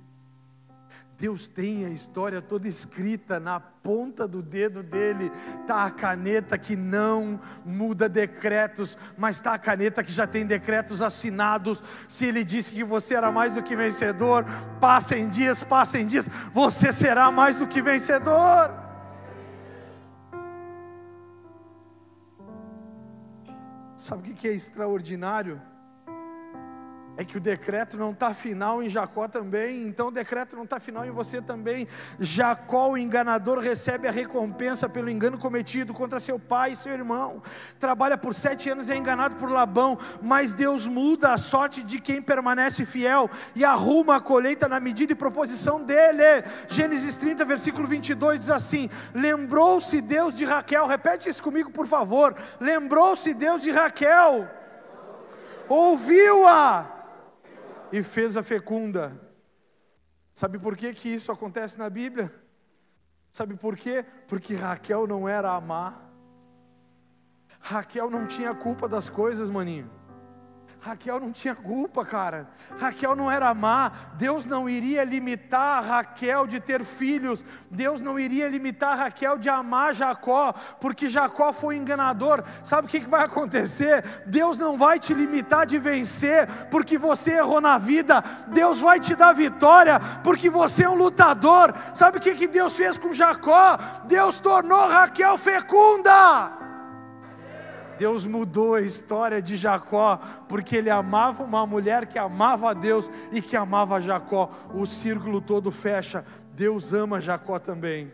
Deus tem a história toda escrita na ponta do dedo dele. Tá a caneta que não muda decretos, mas tá a caneta que já tem decretos assinados. Se ele disse que você era mais do que vencedor, passem dias, passem dias, você será mais do que vencedor. Sabe o que é extraordinário? É que o decreto não está final em Jacó também, então o decreto não está final em você também. Jacó, o enganador, recebe a recompensa pelo engano cometido contra seu pai e seu irmão. Trabalha por sete anos e é enganado por Labão, mas Deus muda a sorte de quem permanece fiel e arruma a colheita na medida e proposição dele. Gênesis 30, versículo 22 diz assim: Lembrou-se Deus de Raquel, repete isso comigo, por favor. Lembrou-se Deus de Raquel, ouviu-a e fez a fecunda. Sabe por que, que isso acontece na Bíblia? Sabe por quê? Porque Raquel não era amar. Raquel não tinha culpa das coisas, maninho. Raquel não tinha culpa, cara. Raquel não era má. Deus não iria limitar Raquel de ter filhos. Deus não iria limitar Raquel de amar Jacó, porque Jacó foi enganador. Sabe o que vai acontecer? Deus não vai te limitar de vencer, porque você errou na vida. Deus vai te dar vitória, porque você é um lutador. Sabe o que Deus fez com Jacó? Deus tornou Raquel fecunda. Deus mudou a história de Jacó, porque ele amava uma mulher que amava a Deus e que amava Jacó. O círculo todo fecha. Deus ama Jacó também.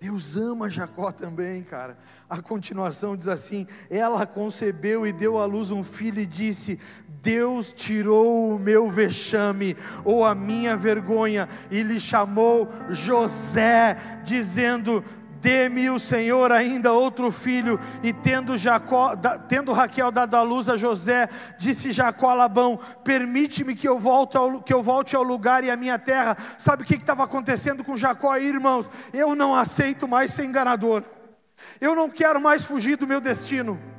Deus ama Jacó também, cara. A continuação diz assim: Ela concebeu e deu à luz um filho e disse: Deus tirou o meu vexame ou a minha vergonha e lhe chamou José, dizendo: Dê-me o Senhor ainda outro filho. E tendo, Jacó, tendo Raquel dado a luz a José, disse Jacó a Labão: Permite-me que eu volte ao, que eu volte ao lugar e à minha terra. Sabe o que estava acontecendo com Jacó aí, irmãos? Eu não aceito mais ser enganador. Eu não quero mais fugir do meu destino.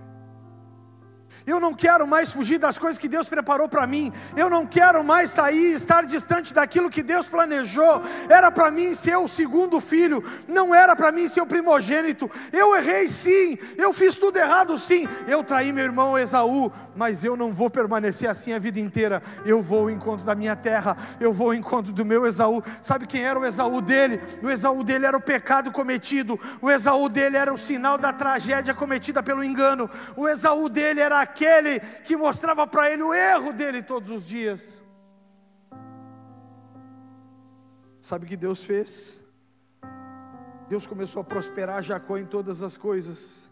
Eu não quero mais fugir das coisas que Deus preparou para mim. Eu não quero mais sair, estar distante daquilo que Deus planejou. Era para mim ser o segundo filho, não era para mim ser o primogênito. Eu errei sim, eu fiz tudo errado sim. Eu traí meu irmão Esaú, mas eu não vou permanecer assim a vida inteira. Eu vou ao encontro da minha terra, eu vou ao encontro do meu Esaú. Sabe quem era o Esaú dele? O Esaú dele era o pecado cometido. O Esaú dele era o sinal da tragédia cometida pelo engano. O Esaú dele era aquele que mostrava para ele o erro dele todos os dias. Sabe o que Deus fez? Deus começou a prosperar Jacó em todas as coisas.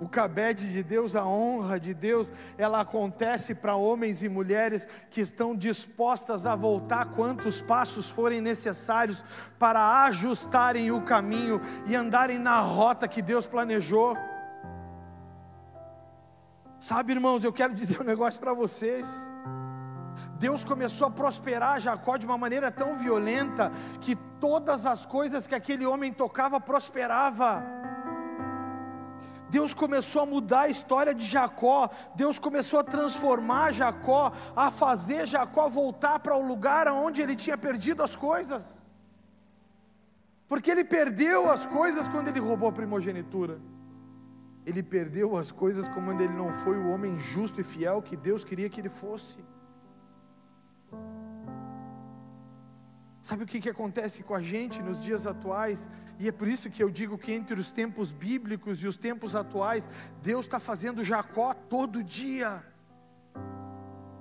O cabede de Deus, a honra de Deus, ela acontece para homens e mulheres que estão dispostas a voltar quantos passos forem necessários para ajustarem o caminho e andarem na rota que Deus planejou. Sabe, irmãos, eu quero dizer um negócio para vocês. Deus começou a prosperar Jacó de uma maneira tão violenta que todas as coisas que aquele homem tocava prosperava. Deus começou a mudar a história de Jacó, Deus começou a transformar Jacó, a fazer Jacó voltar para o lugar onde ele tinha perdido as coisas. Porque ele perdeu as coisas quando ele roubou a primogenitura. Ele perdeu as coisas como ele não foi o homem justo e fiel que Deus queria que ele fosse. Sabe o que, que acontece com a gente nos dias atuais? E é por isso que eu digo que entre os tempos bíblicos e os tempos atuais, Deus está fazendo Jacó todo dia.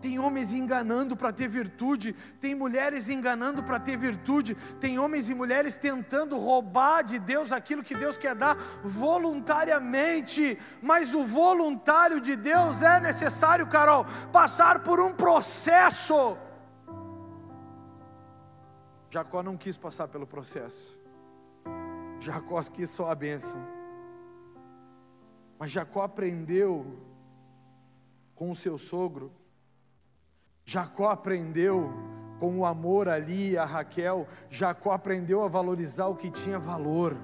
Tem homens enganando para ter virtude, tem mulheres enganando para ter virtude, tem homens e mulheres tentando roubar de Deus aquilo que Deus quer dar voluntariamente, mas o voluntário de Deus é necessário, Carol, passar por um processo. Jacó não quis passar pelo processo, Jacó quis só a bênção, mas Jacó aprendeu com o seu sogro Jacó aprendeu com o amor ali a Raquel, Jacó aprendeu a valorizar o que tinha valor.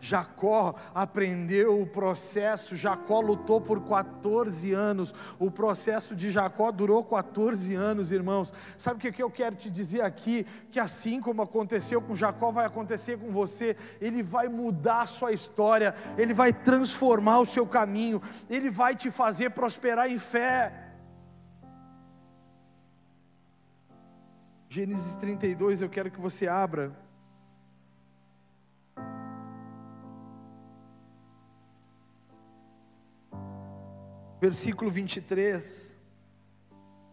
Jacó aprendeu o processo, Jacó lutou por 14 anos, o processo de Jacó durou 14 anos, irmãos. Sabe o que eu quero te dizer aqui? Que assim como aconteceu com Jacó, vai acontecer com você, ele vai mudar a sua história, ele vai transformar o seu caminho, ele vai te fazer prosperar em fé. Gênesis 32, eu quero que você abra. Versículo 23.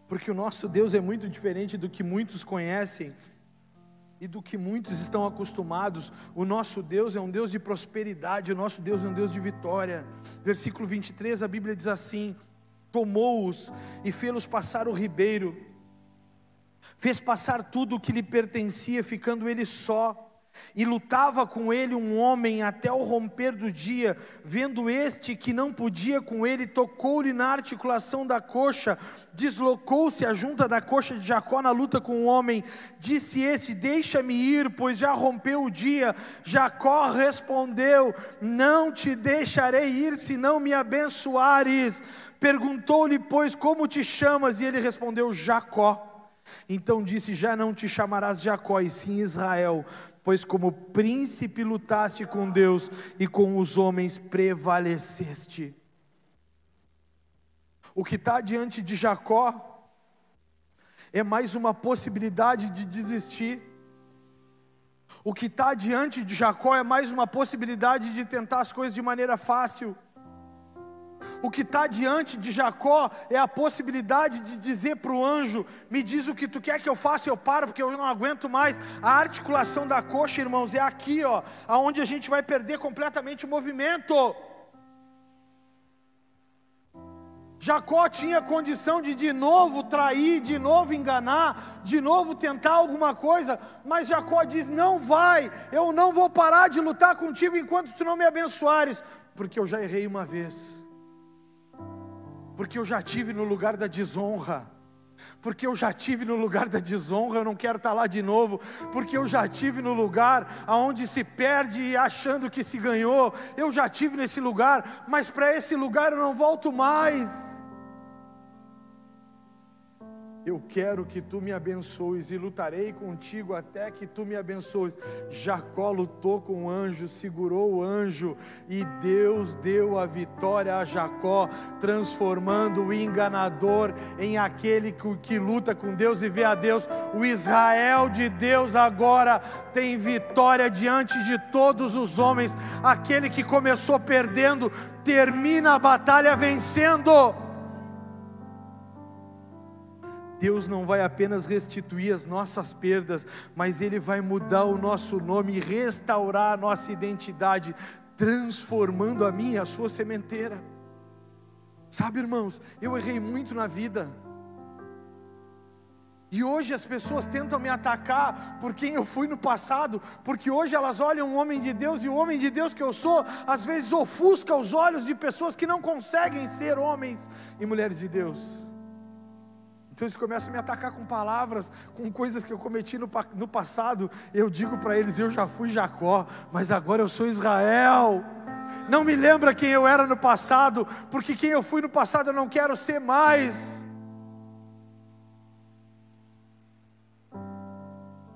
Porque o nosso Deus é muito diferente do que muitos conhecem e do que muitos estão acostumados. O nosso Deus é um Deus de prosperidade, o nosso Deus é um Deus de vitória. Versículo 23, a Bíblia diz assim: Tomou-os e fê-los passar o ribeiro fez passar tudo o que lhe pertencia, ficando ele só. E lutava com ele um homem até o romper do dia, vendo este que não podia com ele, tocou-lhe na articulação da coxa, deslocou-se a junta da coxa de Jacó na luta com o homem. Disse esse: Deixa-me ir, pois já rompeu o dia. Jacó respondeu: Não te deixarei ir, se não me abençoares. Perguntou-lhe, pois, como te chamas? E ele respondeu: Jacó. Então disse: Já não te chamarás Jacó, e sim Israel, pois como príncipe lutaste com Deus e com os homens prevaleceste. O que está diante de Jacó é mais uma possibilidade de desistir. O que está diante de Jacó é mais uma possibilidade de tentar as coisas de maneira fácil. O que está diante de Jacó é a possibilidade de dizer para o anjo: Me diz o que tu quer que eu faça, eu paro, porque eu não aguento mais. A articulação da coxa, irmãos, é aqui, ó, aonde a gente vai perder completamente o movimento. Jacó tinha condição de de novo trair, de novo enganar, de novo tentar alguma coisa, mas Jacó diz: Não vai, eu não vou parar de lutar contigo enquanto tu não me abençoares, porque eu já errei uma vez porque eu já tive no lugar da desonra. Porque eu já tive no lugar da desonra, eu não quero estar lá de novo. Porque eu já tive no lugar aonde se perde achando que se ganhou. Eu já tive nesse lugar, mas para esse lugar eu não volto mais. Eu quero que tu me abençoes e lutarei contigo até que tu me abençoes. Jacó lutou com o anjo, segurou o anjo e Deus deu a vitória a Jacó, transformando o enganador em aquele que, que luta com Deus e vê a Deus. O Israel de Deus agora tem vitória diante de todos os homens. Aquele que começou perdendo, termina a batalha vencendo. Deus não vai apenas restituir as nossas perdas, mas Ele vai mudar o nosso nome restaurar a nossa identidade, transformando a minha a sua sementeira. Sabe, irmãos, eu errei muito na vida. E hoje as pessoas tentam me atacar por quem eu fui no passado, porque hoje elas olham um homem de Deus e o homem de Deus que eu sou, às vezes ofusca os olhos de pessoas que não conseguem ser homens e mulheres de Deus. Então eles começam a me atacar com palavras, com coisas que eu cometi no, no passado. Eu digo para eles: eu já fui Jacó, mas agora eu sou Israel. Não me lembra quem eu era no passado, porque quem eu fui no passado eu não quero ser mais.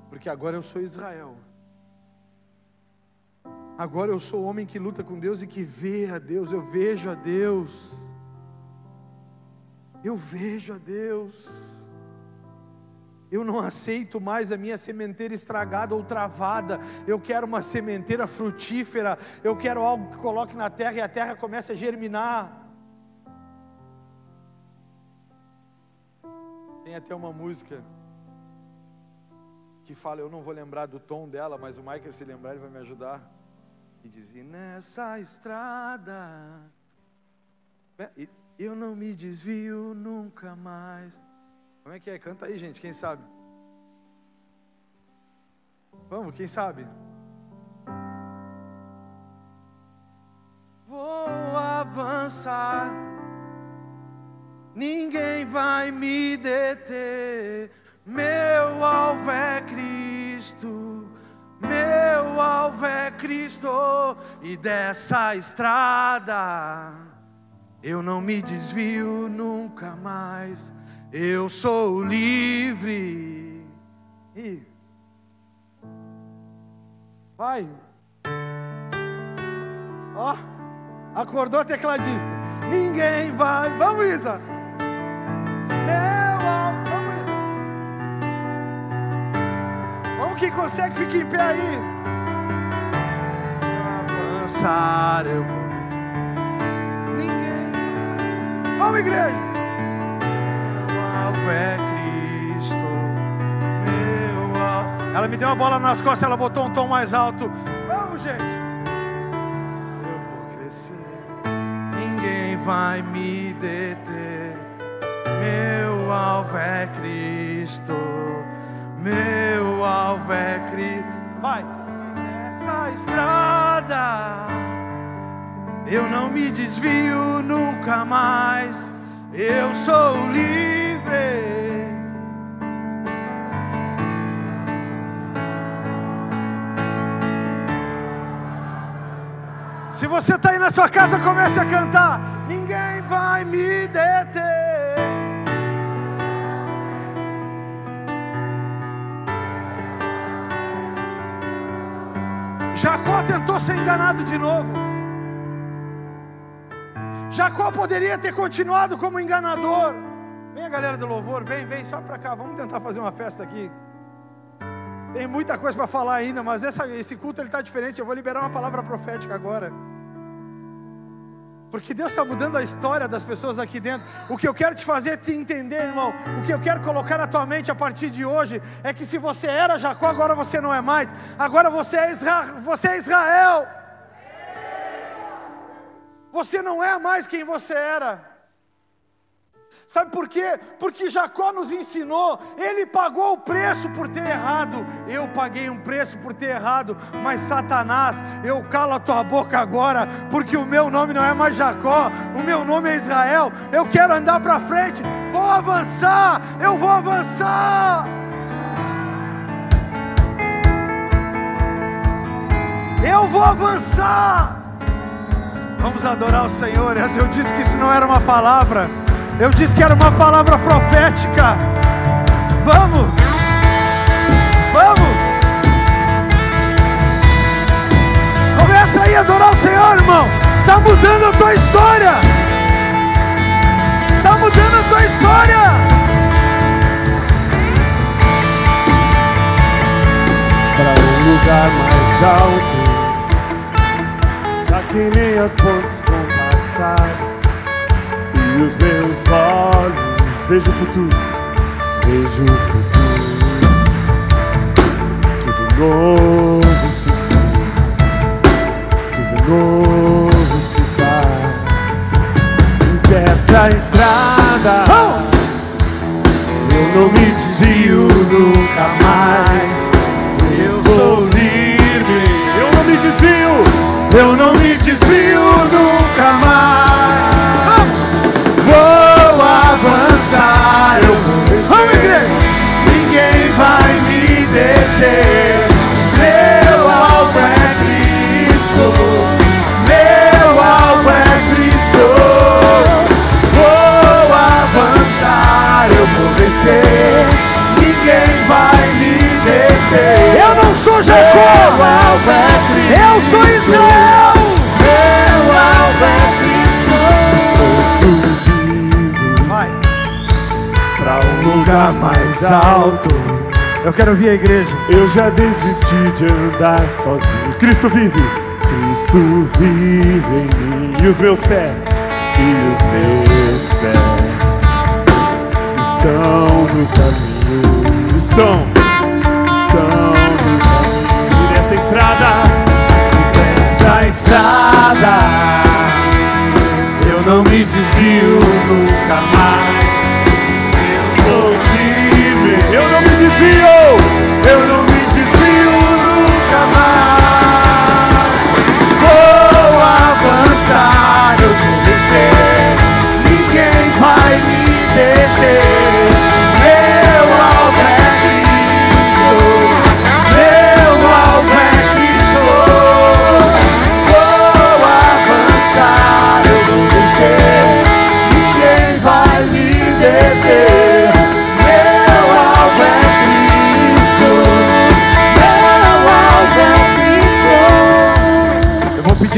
Porque agora eu sou Israel. Agora eu sou o homem que luta com Deus e que vê a Deus, eu vejo a Deus. Eu vejo a Deus. Eu não aceito mais a minha sementeira estragada ou travada. Eu quero uma sementeira frutífera. Eu quero algo que coloque na terra e a terra comece a germinar. Tem até uma música que fala, eu não vou lembrar do tom dela, mas o Michael se lembrar ele vai me ajudar. E dizia: Nessa estrada, eu não me desvio nunca mais. Como é que é? Canta aí, gente, quem sabe? Vamos, quem sabe? Vou avançar, ninguém vai me deter. Meu alvo é Cristo, meu alvo é Cristo, e dessa estrada eu não me desvio nunca mais. Eu sou livre. E vai. Ó, acordou a tecladista. Ninguém vai. Vamos, Isa. Eu amo. Vamos, Isa. Vamos, quem consegue, fica em pé aí. Avançar, eu vou. Vamos, igreja é Cristo, meu alvo. Ela me deu uma bola nas costas, ela botou um tom mais alto. Vamos, gente. Eu vou crescer, ninguém vai me deter. Meu alvo é Cristo, meu alvo é Cristo. Vai, nessa estrada eu não me desvio nunca mais. Eu sou livre. Se você está aí na sua casa, comece a cantar. Ninguém vai me deter. Jacó tentou ser enganado de novo. Jacó poderia ter continuado como enganador. Vem a galera do louvor, vem, vem só para cá. Vamos tentar fazer uma festa aqui. Tem muita coisa para falar ainda, mas essa, esse culto ele está diferente. Eu vou liberar uma palavra profética agora. Porque Deus está mudando a história das pessoas aqui dentro. O que eu quero te fazer é te entender, irmão. O que eu quero colocar na tua mente a partir de hoje é que se você era Jacó, agora você não é mais. Agora você é, Isra... você é Israel. Você não é mais quem você era. Sabe por quê? Porque Jacó nos ensinou, ele pagou o preço por ter errado. Eu paguei um preço por ter errado, mas Satanás, eu calo a tua boca agora, porque o meu nome não é mais Jacó, o meu nome é Israel. Eu quero andar para frente, vou avançar, eu vou avançar. Eu vou avançar. Vamos adorar o Senhor. Eu disse que isso não era uma palavra. Eu disse que era uma palavra profética. Vamos, vamos. Começa aí a adorar o Senhor, irmão. Está mudando a tua história. Está mudando a tua história. Para um lugar mais alto, que nem as pontes com passado e os meus olhos vejo o futuro, vejo o futuro. Tudo novo se faz, tudo novo se faz. E dessa estrada eu não me desvio nunca mais. Eu sou livre, desvio, eu não me desvio nunca mais vou avançar, eu vou vencer. Ninguém vai me deter. Sou Jacó. É. Eu sou Israel. Meu alvo é Cristo. Estou subindo Vai. pra um lugar mais alto. Eu quero ouvir a igreja. Eu já desisti de andar sozinho. Cristo vive, Cristo vive em mim. E os meus pés, e os meus pés estão no caminho. Estão, estão E nessa estrada, e nessa estrada, eu não me desvio nunca mais. Eu sou livre, eu não me desvio, eu não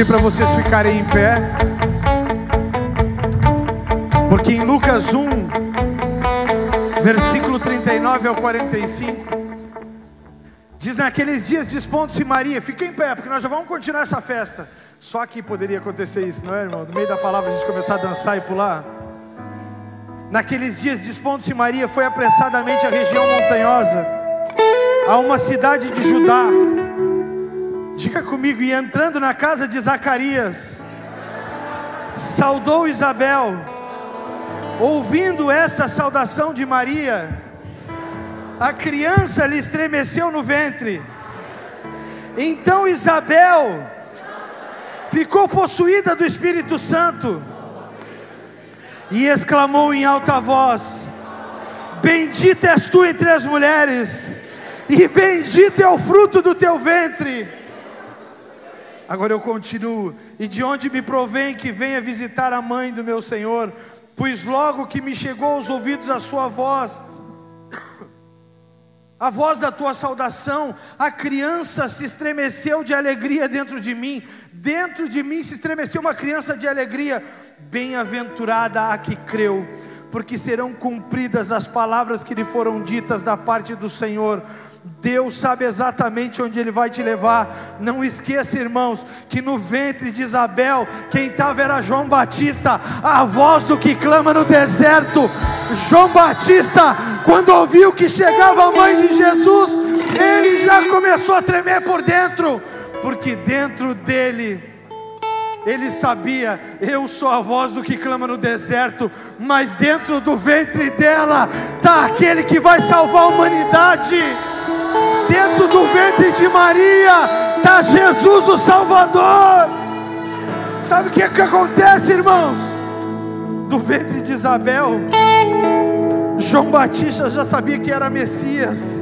pedir para vocês ficarem em pé. Porque em Lucas 1, versículo 39 ao 45, diz: Naqueles dias desponte-se Maria. Fica em pé, porque nós já vamos continuar essa festa. Só aqui poderia acontecer isso, não é, irmão? No meio da palavra a gente começar a dançar e pular. Naqueles dias desponte-se Maria, foi apressadamente à região montanhosa, a uma cidade de Judá. Diga comigo, e entrando na casa de Zacarias, saudou Isabel, ouvindo essa saudação de Maria, a criança lhe estremeceu no ventre. Então Isabel ficou possuída do Espírito Santo e exclamou em alta voz: Bendita és tu entre as mulheres, e bendito é o fruto do teu ventre. Agora eu continuo. E de onde me provém que venha visitar a mãe do meu Senhor? Pois logo que me chegou aos ouvidos a sua voz, a voz da tua saudação, a criança se estremeceu de alegria dentro de mim. Dentro de mim se estremeceu uma criança de alegria. Bem-aventurada a que creu, porque serão cumpridas as palavras que lhe foram ditas da parte do Senhor. Deus sabe exatamente onde Ele vai te levar. Não esqueça, irmãos, que no ventre de Isabel, quem estava era João Batista, a voz do que clama no deserto. João Batista, quando ouviu que chegava a mãe de Jesus, ele já começou a tremer por dentro, porque dentro dele. Ele sabia, eu sou a voz do que clama no deserto, mas dentro do ventre dela está aquele que vai salvar a humanidade. Dentro do ventre de Maria está Jesus o Salvador. Sabe o que, é que acontece, irmãos? Do ventre de Isabel, João Batista já sabia que era Messias.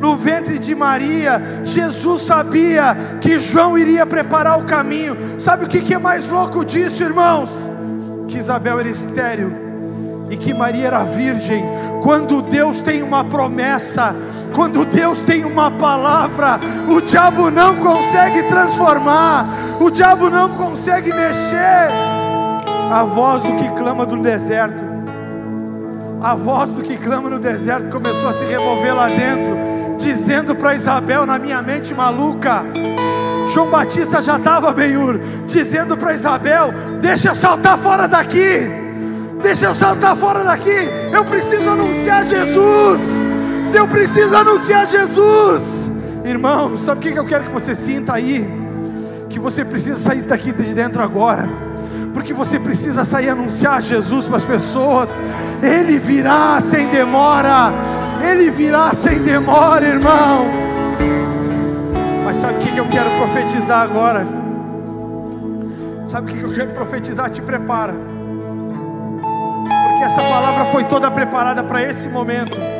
No ventre de Maria, Jesus sabia que João iria preparar o caminho. Sabe o que, que é mais louco disso, irmãos? Que Isabel era estéril e que Maria era virgem. Quando Deus tem uma promessa, quando Deus tem uma palavra, o diabo não consegue transformar, o diabo não consegue mexer. A voz do que clama do deserto, a voz do que clama no deserto começou a se remover lá dentro, dizendo para Isabel, na minha mente maluca, João Batista já estava Benhur, dizendo para Isabel: Deixa eu saltar fora daqui, deixa eu saltar fora daqui, eu preciso anunciar Jesus. Eu preciso anunciar Jesus. Irmão, sabe o que eu quero que você sinta aí? Que você precisa sair daqui de dentro agora. Porque você precisa sair anunciar Jesus para as pessoas. Ele virá sem demora. Ele virá sem demora, irmão. Mas sabe o que eu quero profetizar agora? Sabe o que eu quero profetizar? Te prepara. Porque essa palavra foi toda preparada para esse momento.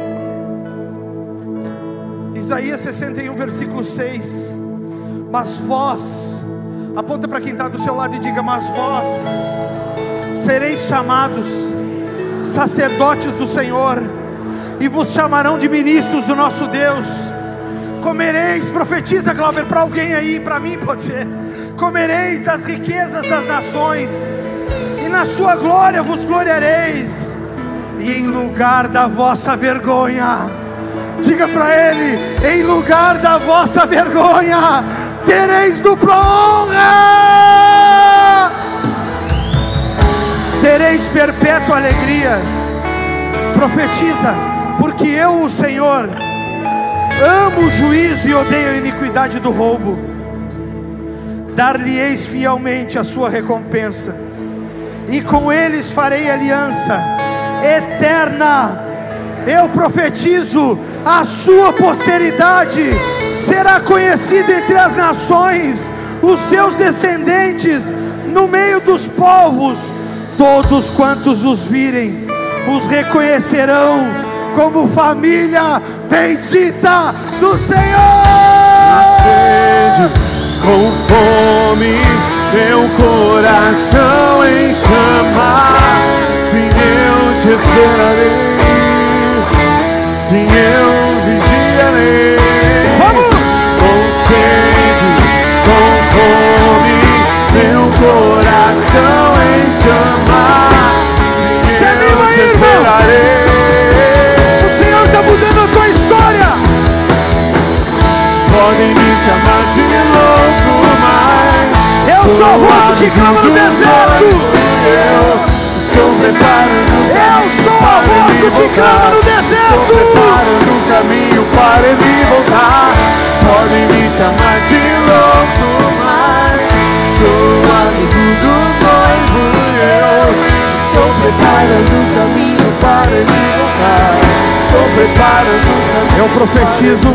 Isaías 61, versículo 6. Mas vós, aponta para quem está do seu lado e diga: Mas vós sereis chamados sacerdotes do Senhor, e vos chamarão de ministros do nosso Deus. Comereis, profetiza, Glauber, para alguém aí, para mim pode ser. Comereis das riquezas das nações, e na sua glória vos gloriareis, e em lugar da vossa vergonha, diga para ele: em lugar da vossa vergonha, tereis dupla honra, tereis perpétua alegria. Profetiza, porque eu, o Senhor, amo o juízo e odeio a iniquidade do roubo. Dar-lhe-eis fielmente a sua recompensa, e com eles farei aliança eterna. Eu profetizo, a sua posteridade será conhecida entre as nações, os seus descendentes no meio dos povos, todos quantos os virem, os reconhecerão como família bendita do Senhor. sede, com fome, meu coração em chama. Sim, eu te esperarei. Sim, eu vigiarei. Vamos! Com sede, com fome, meu coração em chama. Sim, Se anima eu te aí, esperarei. O Senhor está mudando a tua história. Podem me chamar de louco, mas Eu sou o rosto que clama no deserto. Eu estou preparando o Eu sou a voz que clama no Estou deserto. preparando o caminho para ele voltar. Podem me chamar de louco, mas sou amigo do noivo. Eu estou preparando o caminho para ele voltar. Estou preparando o caminho Eu profetizo.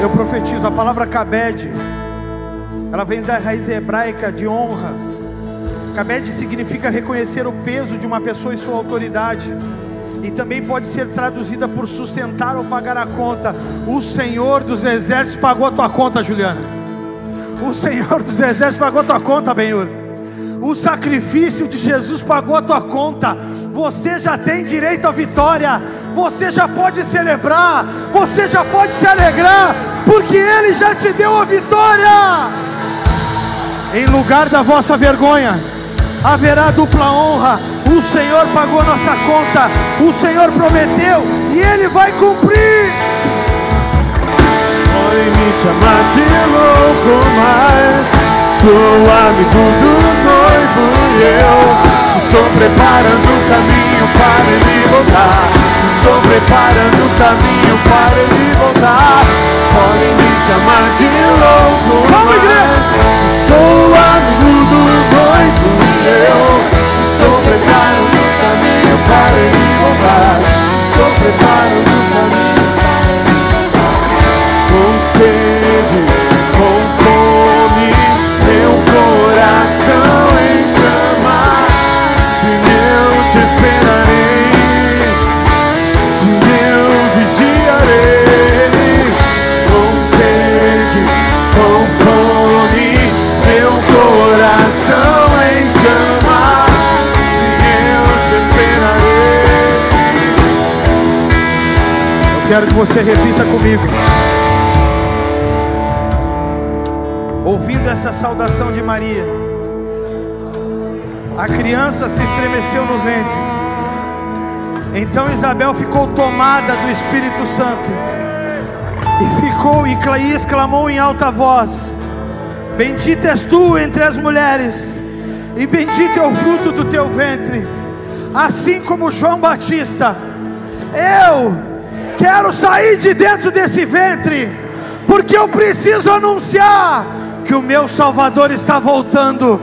Eu profetizo a palavra kabed. Ela vem da raiz hebraica de honra. Kabed significa reconhecer o peso de uma pessoa e sua autoridade. E também pode ser traduzida por sustentar ou pagar a conta. O Senhor dos Exércitos pagou a tua conta, Juliana. O Senhor dos Exércitos pagou a tua conta, Benhur. O sacrifício de Jesus pagou a tua conta. Você já tem direito à vitória. Você já pode celebrar. Você já pode se alegrar. Porque Ele já te deu a vitória. Em lugar da vossa vergonha, haverá dupla honra. O Senhor pagou nossa conta. O Senhor prometeu. E Ele vai cumprir. Podem me chamar de louco, mas sou amigo do noivo e eu estou preparando o caminho para ele voltar. Estou preparando o caminho para ele voltar. Podem me chamar de louco, mas sou amigo eu estou preparando o caminho para ele voltar. Estou preparando quero que você repita comigo. Ouvindo essa saudação de Maria, a criança se estremeceu no ventre. Então Isabel ficou tomada do Espírito Santo e ficou e cla- exclamou em alta voz: Bendita és tu entre as mulheres, e bendito é o fruto do teu ventre. Assim como João Batista, eu quero sair de dentro desse ventre, porque eu preciso anunciar que o meu Salvador está voltando.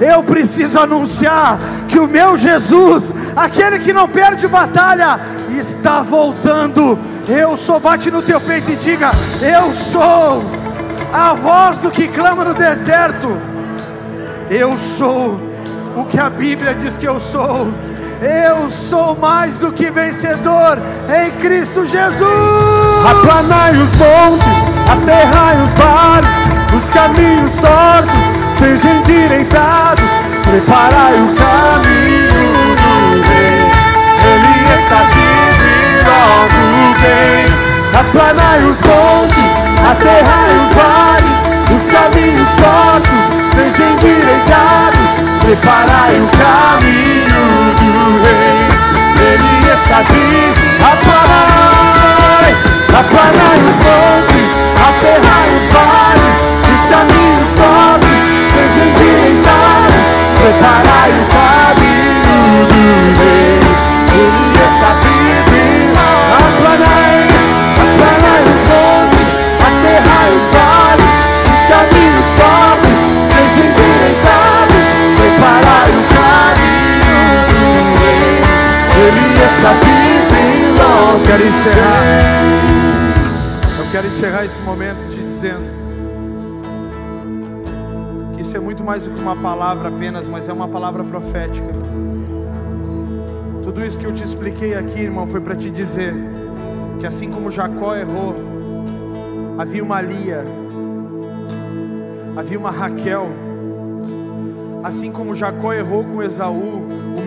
Eu preciso anunciar que o meu Jesus, aquele que não perde batalha, está voltando. Eu sou, bate no teu peito e diga: Eu sou a voz do que clama no deserto. Eu sou o que a Bíblia diz que eu sou. Eu sou mais do que vencedor em Cristo Jesus. Aplanai os montes, aterrai os vales, os caminhos tortos sejam endireitados. Preparai o caminho do rei, ele está vivo ao bem. Aplanai os montes, aterrai os vales, os caminhos tortos sejam endireitados. Preparai o caminho do rei. Ele está vivo, aplanai, aplanai os montes, aterrai os vales, os caminhos tortos sejam endireitados, preparai o Vivo em Eu quero encerrar. Eu quero encerrar esse momento te dizendo que isso é muito mais do que uma palavra apenas, mas é uma palavra profética. Tudo isso que eu te expliquei aqui, irmão, foi para te dizer que assim como Jacó errou, havia uma Lia, havia uma Raquel, assim como Jacó errou com Esaú,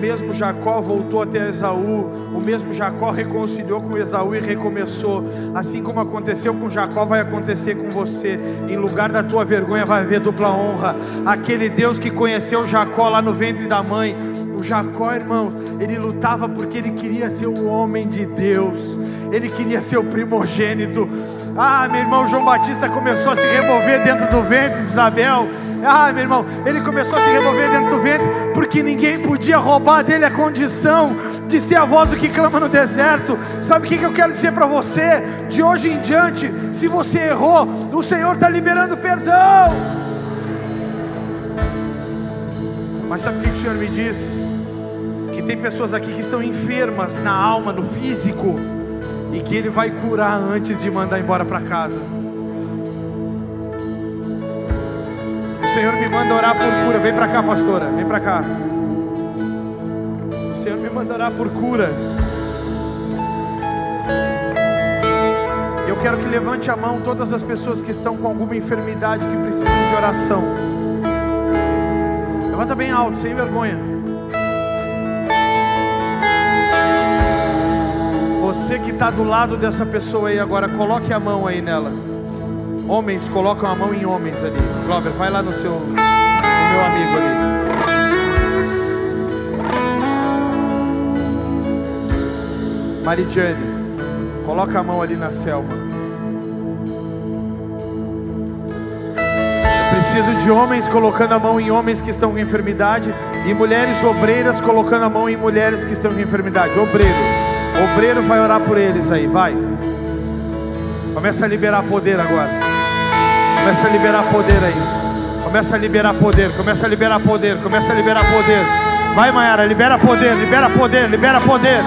mesmo Jacó voltou até Esaú, o mesmo Jacó reconciliou com Esaú e recomeçou. Assim como aconteceu com Jacó, vai acontecer com você. Em lugar da tua vergonha, vai haver dupla honra. Aquele Deus que conheceu Jacó lá no ventre da mãe, o Jacó, irmãos, ele lutava porque ele queria ser o homem de Deus, ele queria ser o primogênito. Ah, meu irmão João Batista começou a se remover dentro do ventre de Isabel. Ah, meu irmão, ele começou a se remover dentro do ventre porque ninguém podia roubar dele a condição de ser a voz do que clama no deserto. Sabe o que eu quero dizer para você? De hoje em diante, se você errou, o Senhor está liberando perdão. Mas sabe o que o Senhor me diz? Que tem pessoas aqui que estão enfermas na alma, no físico, e que Ele vai curar antes de mandar embora para casa. O Senhor me manda orar por cura. Vem para cá, pastora. Vem para cá. O Senhor me manda orar por cura. Eu quero que levante a mão todas as pessoas que estão com alguma enfermidade que precisam de oração. Levanta bem alto, sem vergonha. Você que está do lado dessa pessoa aí agora, coloque a mão aí nela. Homens colocam a mão em homens ali. Glauber, vai lá no seu, no meu amigo ali. Maridiane, coloca a mão ali na Selma. Eu preciso de homens colocando a mão em homens que estão com enfermidade e mulheres obreiras colocando a mão em mulheres que estão com enfermidade. Obreiro, obreiro vai orar por eles aí, vai. Começa a liberar poder agora. Começa a liberar poder aí. Começa a liberar poder, começa a liberar poder, começa a liberar poder. Vai, Maiara, libera poder, libera poder, libera poder.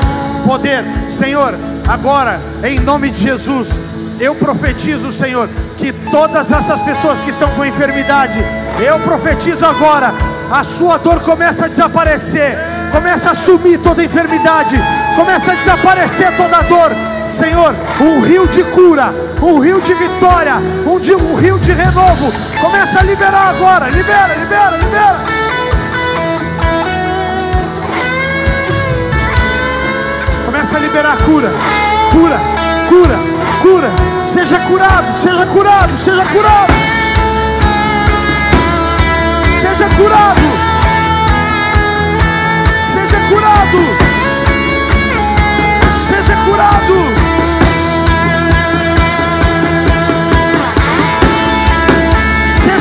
Poder, Senhor, agora, em nome de Jesus, eu profetizo, Senhor, que todas essas pessoas que estão com enfermidade, eu profetizo agora, a sua dor começa a desaparecer, começa a sumir toda enfermidade, começa a desaparecer toda dor. Senhor, um rio de cura, um rio de vitória, um, de, um rio de renovo. Começa a liberar agora, libera, libera, libera. Começa a liberar cura, cura, cura, cura. Seja curado, seja curado, seja curado. Seja curado. Seja curado.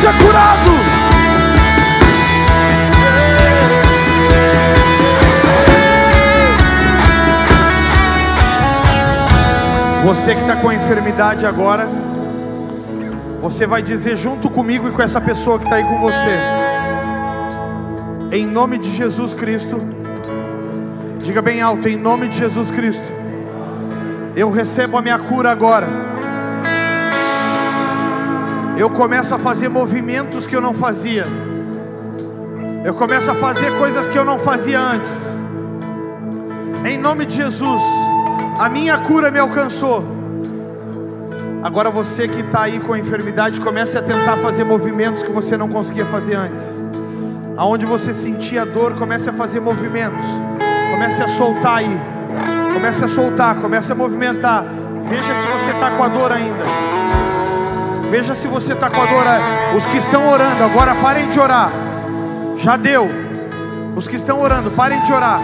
Seja curado. Você que está com a enfermidade agora, você vai dizer junto comigo e com essa pessoa que está aí com você, em nome de Jesus Cristo, diga bem alto, em nome de Jesus Cristo, eu recebo a minha cura agora. Eu começo a fazer movimentos que eu não fazia. Eu começo a fazer coisas que eu não fazia antes. Em nome de Jesus, a minha cura me alcançou. Agora você que está aí com a enfermidade, comece a tentar fazer movimentos que você não conseguia fazer antes. Aonde você sentia dor, comece a fazer movimentos. Comece a soltar aí. Comece a soltar, comece a movimentar. Veja se você está com a dor ainda. Veja se você está com a dor. Os que estão orando, agora parem de orar. Já deu. Os que estão orando, parem de orar.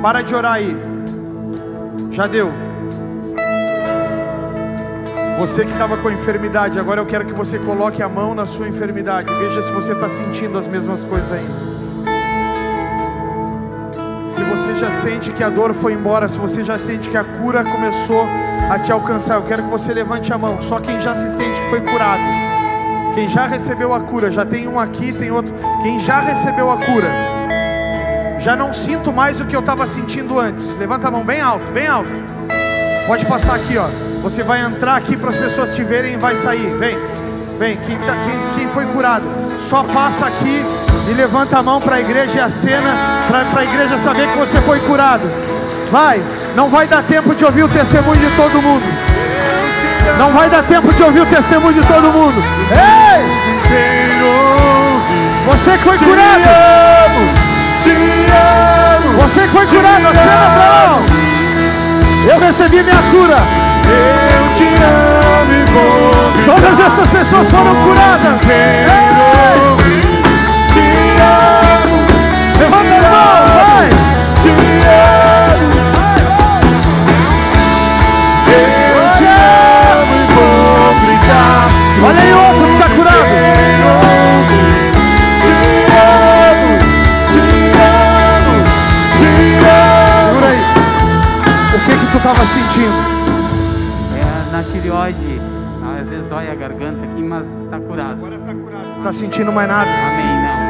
Para de orar aí. Já deu. Você que estava com enfermidade, agora eu quero que você coloque a mão na sua enfermidade. Veja se você está sentindo as mesmas coisas ainda. Se você já sente que a dor foi embora, se você já sente que a cura começou a te alcançar, eu quero que você levante a mão. Só quem já se sente que foi curado. Quem já recebeu a cura, já tem um aqui, tem outro. Quem já recebeu a cura, já não sinto mais o que eu estava sentindo antes. Levanta a mão bem alto, bem alto. Pode passar aqui, ó. Você vai entrar aqui para as pessoas te verem e vai sair. Vem, vem. Quem, tá, quem, quem foi curado, só passa aqui e levanta a mão para a igreja e a cena, para a igreja saber que você foi curado. Vai, não vai dar tempo de ouvir o testemunho de todo mundo. Não vai dar tempo de ouvir o testemunho de todo mundo. Ei! Você que foi curado. Te amo, Você que foi curado, acena pra lá. Eu recebi minha cura. eu te amo e vou. Todas essas pessoas foram curadas. Quero estava sentindo? É na tireoide. Às vezes dói a garganta aqui, mas está curado. Não tá sentindo mais nada. Amém, não.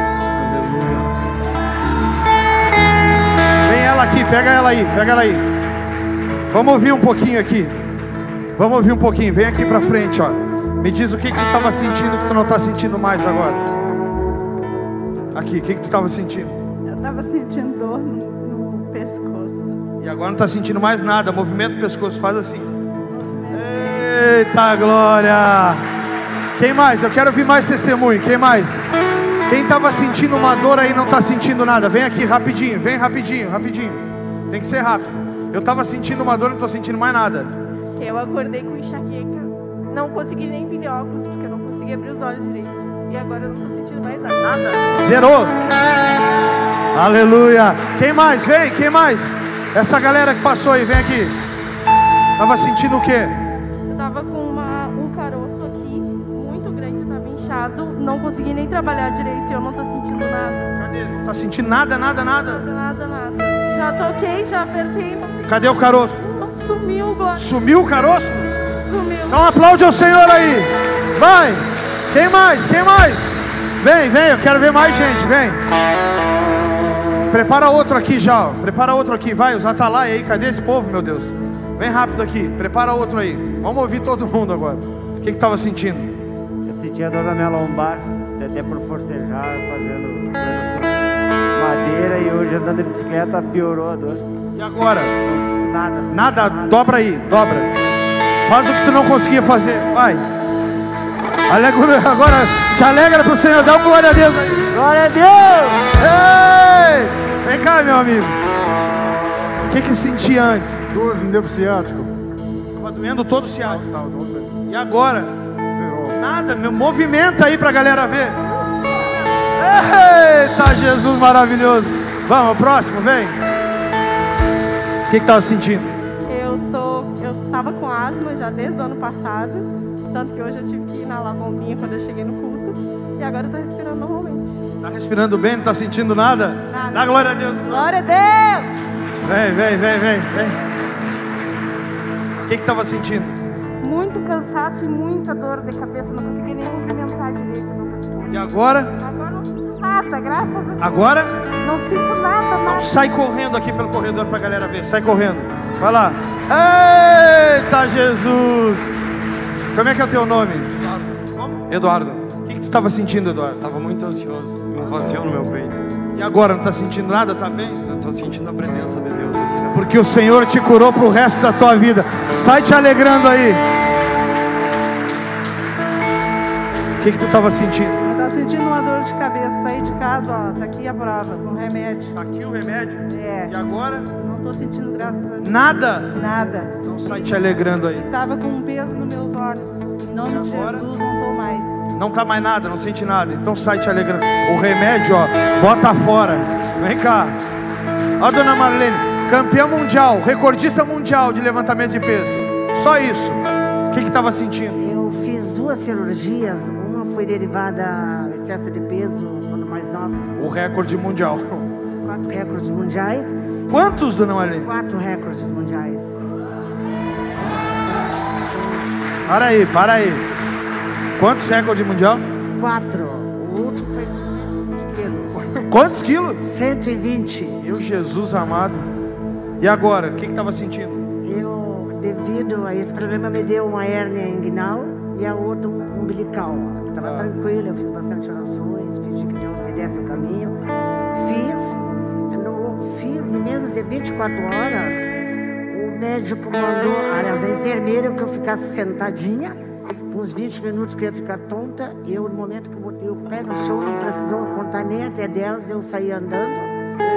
Vem ela aqui, pega ela aí, pega ela aí. Vamos ouvir um pouquinho aqui. Vamos ouvir um pouquinho. Vem aqui pra frente, ó. Me diz o que que tu estava sentindo que tu não está sentindo mais agora. Aqui, o que que tu estava sentindo? Eu tava sentindo dor no, no pescoço. E agora não está sentindo mais nada. Movimento do pescoço, faz assim. Eita glória! Quem mais? Eu quero ouvir mais testemunho. Quem mais? Quem estava sentindo uma dor aí não está sentindo nada. Vem aqui rapidinho, vem rapidinho, rapidinho. Tem que ser rápido. Eu estava sentindo uma dor, não estou sentindo mais nada. Eu acordei com enxaqueca. Não consegui nem vir óculos, porque eu não consegui abrir os olhos direito. E agora eu não tô sentindo mais nada. Nada? Zerou. Aleluia. Quem mais? Vem, quem mais? Essa galera que passou aí, vem aqui. Tava sentindo o quê? Eu tava com uma- um caroço aqui, muito grande, tava inchado, não consegui nem trabalhar direito eu não tô sentindo nada. Cadê? Não tá sentindo nada, nada, nada. Nada, nada, nada. Já toquei, já apertei, não, Cadê o caroço? não sumiu, Glória. Sumiu o caroço? Sumiu. Então aplaude ao Senhor aí. Vai. Quem mais? Quem mais? Vem, vem, eu quero ver mais gente, vem. Prepara outro aqui já. Prepara outro aqui, vai, os atalaia aí. Cadê esse povo, meu Deus? Vem rápido aqui, prepara outro aí. Vamos ouvir todo mundo agora. O que que tava sentindo? Eu sentia dor na minha lombar, até por forcejar, fazendo coisas com madeira e hoje andando de bicicleta piorou a dor. E agora? Não nada. Nada, dobra aí, dobra. Faz o que tu não conseguia fazer, vai. Aleluia, agora te alegra pro Senhor, dá um glória a Deus aí. Glória a Deus! Ei! Vem cá, meu amigo. O que que sentia antes? Dor no nervo ciático. Tava doendo todo o ciático. Tá, E agora? zerou. Nada, meu movimento aí pra galera ver. Eita, Jesus maravilhoso. Vamos, próximo, vem. O que que tava sentindo? Eu tô. Eu tava com asma já desde o ano passado. Tanto que hoje eu tive que ir na bombinha quando eu cheguei no culto. E agora eu tô respirando normalmente. Tá respirando bem, não tá sentindo nada? Nada. Dá glória a Deus. Glória a Deus! Vem, vem, vem, vem, vem. O que que tava sentindo? Muito cansaço e muita dor de cabeça, não consegui nem movimentar direito, não. E agora? Agora não sinto nada, graças a Deus. Agora? Não sinto nada, Então nada. sai correndo aqui pelo corredor pra galera ver. Sai correndo. Vai lá. Eita Jesus! Como é que é o teu nome? Eduardo, O que, que tu estava sentindo, Eduardo? tava muito ansioso, um vazio no meu peito. E agora, não tá sentindo nada? Tá bem? Eu tô sentindo a presença de Deus aqui na Porque o Senhor te curou pro resto da tua vida. Sai te alegrando aí. O que, que tu estava sentindo? Eu tava sentindo uma dor de cabeça, saí de casa, ó, tá aqui a prova, com remédio. Tá aqui o remédio. É. E agora? Não tô sentindo graças a Deus. Nada. Nada. Então sai te alegrando aí. Tava com um peso nos meus olhos. Em nome de agora? Jesus, não tô mais. Não tá mais nada, não sente nada. Então sai te alegrando. O remédio, ó, bota fora. Vem cá. Ó, dona Marlene, campeã mundial, recordista mundial de levantamento de peso. Só isso. O que que estava sentindo? Eu fiz duas cirurgias. Uma foi derivada excesso de peso quando mais nova. O recorde mundial. Quatro recordes mundiais. Quantos, dona Marlene? Quatro recordes mundiais. Para aí, para aí. Quantos recordes mundial? Quatro. O último foi 120 quilos. Quantos quilos? 120. Meu Jesus amado. E agora, o que estava sentindo? Eu, devido a esse problema, me deu uma hérnia inguinal e a outra um umbilical. Estava Ah. tranquila, eu fiz bastante orações, pedi que Deus me desse o caminho. Fiz, no, fiz em menos de 24 horas. O médico mandou, aliás, a enfermeira, que eu ficasse sentadinha. Uns 20 minutos que eu ia ficar tonta. Eu, no momento que eu botei o pé no chão, não precisou contar nem até 10, eu saí andando.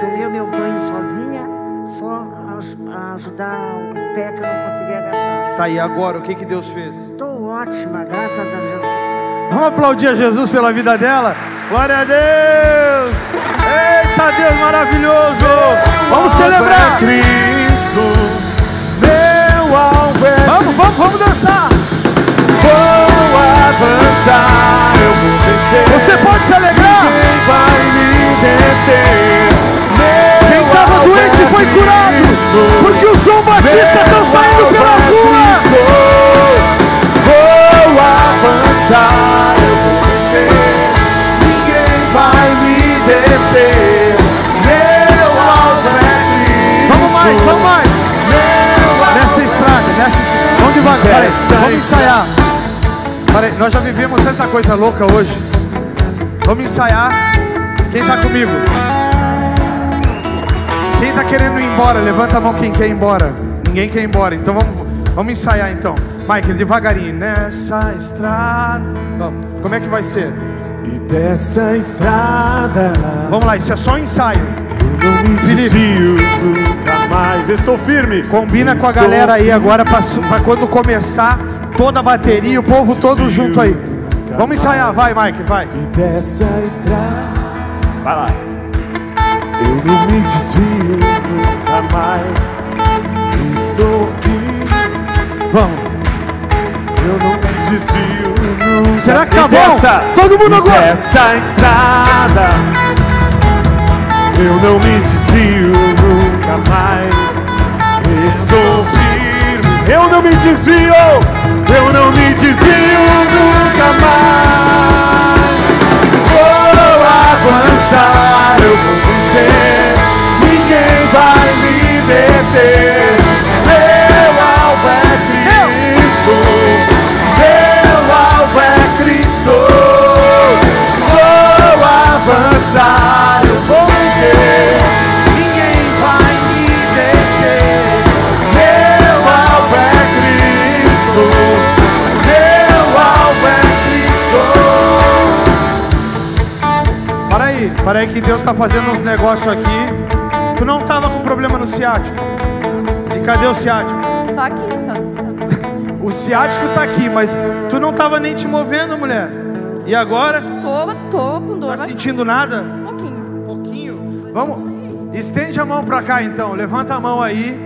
Tomei o meu banho sozinha, só aj- a ajudar o pé que eu não conseguia agachar. Tá aí agora, o que que Deus fez? Estou ótima, graças a Jesus. Vamos aplaudir a Jesus pela vida dela? Glória a Deus! Eita Deus maravilhoso! Vamos celebrar! Cristo, meu alvo é Vamos, vamos, vamos dançar! Vou avançar, eu vou vencer. Você pode se alegrar! Ninguém vai me deter. Meu Quem estava doente é foi curado! Cristo. Porque os João Batista estão Meu saindo pelas é ruas! Vou avançar, eu vou vencer. Ninguém vai me deter. Meu alvo é Cristo. Vamos mais, vamos mais! Nessa estrada, nessa estrada. Vamos devagar, vamos ensaiar. Peraí, nós já vivemos tanta coisa louca hoje. Vamos ensaiar. Quem tá comigo? Quem tá querendo ir embora? Levanta a mão quem quer ir embora. Ninguém quer ir embora, então vamos, vamos ensaiar então. Michael, devagarinho. Nessa estrada. Vamos. Como é que vai ser? E dessa estrada Vamos lá, isso é só um ensaio. eu não me desvio nunca mais. Estou firme. Combina com a Estou galera aí agora pra quando começar toda a bateria, o povo todo junto aí. Vamos ensaiar, vai, Mike, vai. E dessa estrada. Vai lá. Eu não me desvio nunca mais. Estou firme. Vamos. Eu não me desvio nunca Será que tá E bom? dessa- Todo mundo agora. Dessa estrada. Eu não me desvio nunca mais. Estou firme. Eu não me desvio. Eu não me desvio nunca mais. Vou avançar, eu vou vencer. Ninguém vai me deter. Para aí, para que Deus está fazendo uns negócios aqui. Tu não tava com problema no ciático. E cadê o ciático? Tá aqui, tá. tá. <laughs> O ciático tá aqui, mas tu não tava nem te movendo, mulher. E agora? Tô, tô com dor, Tá sentindo nada? um pouquinho. pouquinho. Vamos, estende a mão pra cá então. Levanta a mão aí.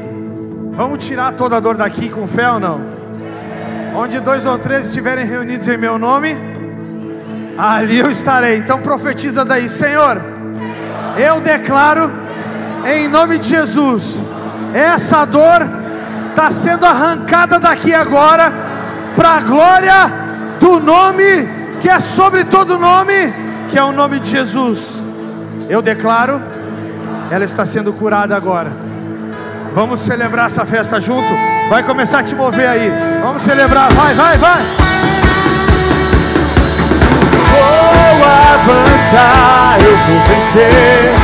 Vamos tirar toda a dor daqui com fé ou não? Onde dois ou três estiverem reunidos em meu nome, ali eu estarei. Então profetiza daí, Senhor. Eu declaro em nome de Jesus, essa dor está sendo arrancada daqui agora para a glória do nome que é sobre todo nome, que é o nome de Jesus. Eu declaro, ela está sendo curada agora. Vamos celebrar essa festa junto. Vai começar a te mover aí. Vamos celebrar. Vai, vai, vai. Vou avançar, eu vou vencer.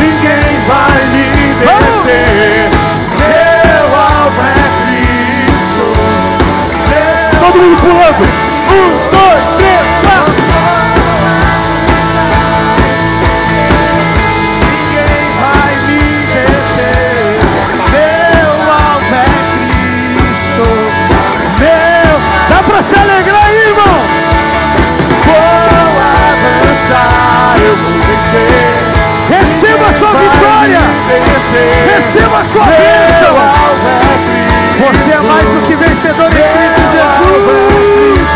Ninguém vai me deter. Meu alvo é Cristo. Todo mundo pulando. Um, dois, três, Receba a sua bênção. Você é mais do que vencedor em Cristo Jesus.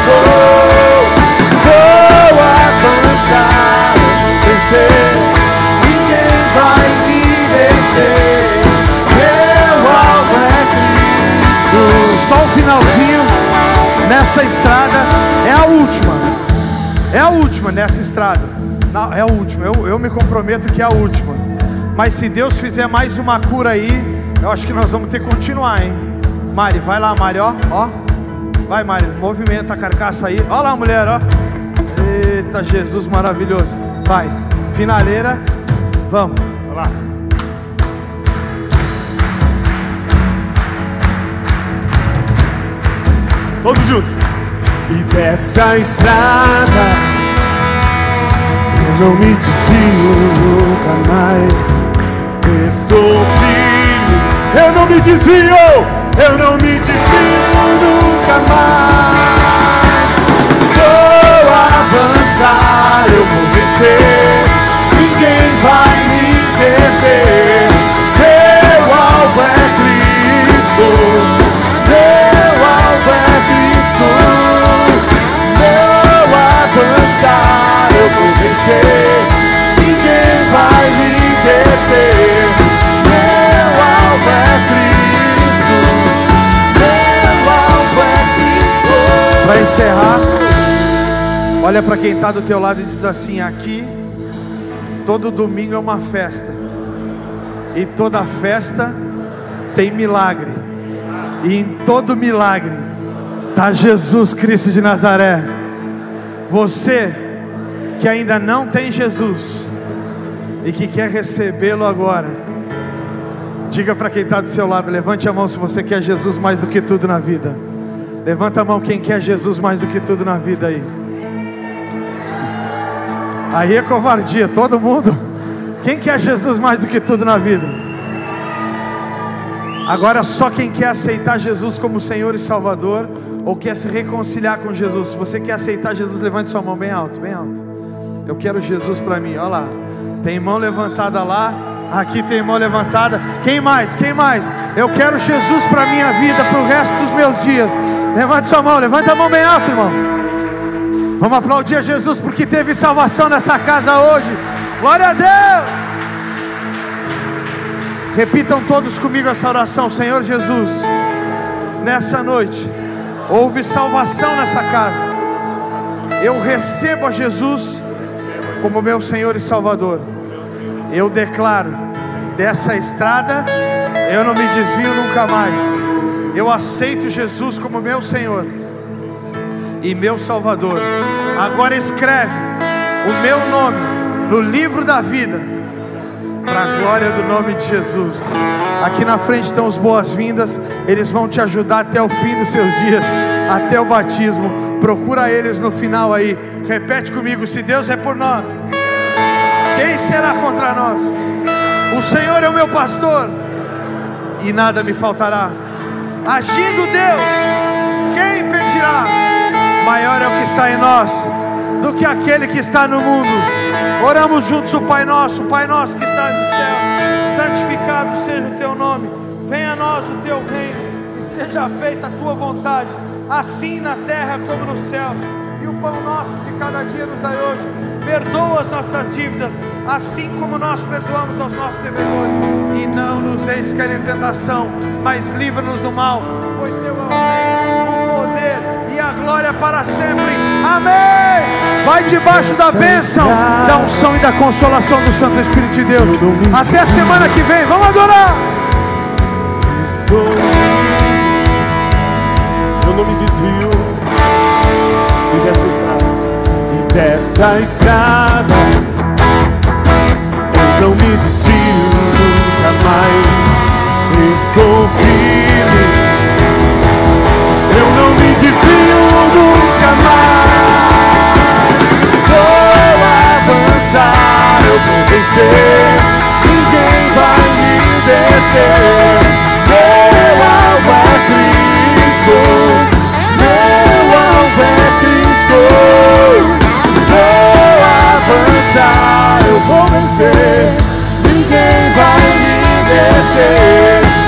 Vou avançar, vencer. Ninguém vai me deter. Meu alvo é Cristo. Só o finalzinho nessa estrada é a última. É a última nessa estrada. Não, é a última. Eu, eu me comprometo que é a última. Mas se Deus fizer mais uma cura aí, eu acho que nós vamos ter que continuar, hein? Mari, vai lá, Mari, ó, ó. Vai, Mari, movimenta a carcaça aí. Ó lá, mulher, ó. Eita, Jesus maravilhoso. Vai, finaleira. Vamos. Vai lá. Todos juntos. E dessa estrada eu não me desvio nunca mais. Estou firme, eu não me desvio, eu não me desvio nunca mais. Vou avançar, eu vou vencer, encerrar, olha para quem está do teu lado e diz assim: aqui todo domingo é uma festa e toda festa tem milagre e em todo milagre está Jesus Cristo de Nazaré. Você que ainda não tem Jesus e que quer recebê-lo agora, diga para quem está do seu lado: levante a mão se você quer Jesus mais do que tudo na vida. Levanta a mão quem quer Jesus mais do que tudo na vida aí. Aí é covardia, todo mundo. Quem quer Jesus mais do que tudo na vida? Agora só quem quer aceitar Jesus como Senhor e Salvador ou quer se reconciliar com Jesus. Se você quer aceitar Jesus, levante sua mão bem alto, bem alto. Eu quero Jesus para mim. Olha lá. Tem mão levantada lá. Aqui tem mão levantada. Quem mais? Quem mais? Eu quero Jesus para minha vida, para o resto dos meus dias. Levante sua mão, levanta a mão bem alto, irmão. Vamos aplaudir a Jesus porque teve salvação nessa casa hoje. Glória a Deus. Repitam todos comigo essa oração, Senhor Jesus. Nessa noite, houve salvação nessa casa. Eu recebo a Jesus como meu Senhor e Salvador. Eu declaro dessa estrada, eu não me desvio nunca mais. Eu aceito Jesus como meu Senhor e meu Salvador. Agora escreve o meu nome no livro da vida, para a glória do nome de Jesus. Aqui na frente estão os boas-vindas, eles vão te ajudar até o fim dos seus dias, até o batismo. Procura eles no final aí. Repete comigo: se Deus é por nós, quem será contra nós? O Senhor é o meu pastor e nada me faltará. Agindo Deus, quem impedirá? Maior é o que está em nós do que aquele que está no mundo. Oramos juntos o Pai Nosso, Pai Nosso que está no céu, santificado seja o teu nome, venha a nós o teu reino e seja feita a tua vontade, assim na terra como nos céus. E o pão nosso de cada dia nos dai hoje. Perdoa as nossas dívidas, assim como nós perdoamos aos nossos devedores. E não nos deixes cair em tentação, mas livra-nos do mal, pois teu é o reino, o poder e a glória para sempre. Amém. Vai debaixo da bênção, da unção e da consolação do Santo Espírito de Deus. Até a semana que vem. Vamos adorar. Eu não me desvio e dessa estrada, e dessa estrada eu não me desvio nunca mais. E sou firme, eu não me desvio nunca mais. Vou avançar, eu vou vencer, ninguém vai me deter. lutar eu vou vencer, ninguém vai me deter.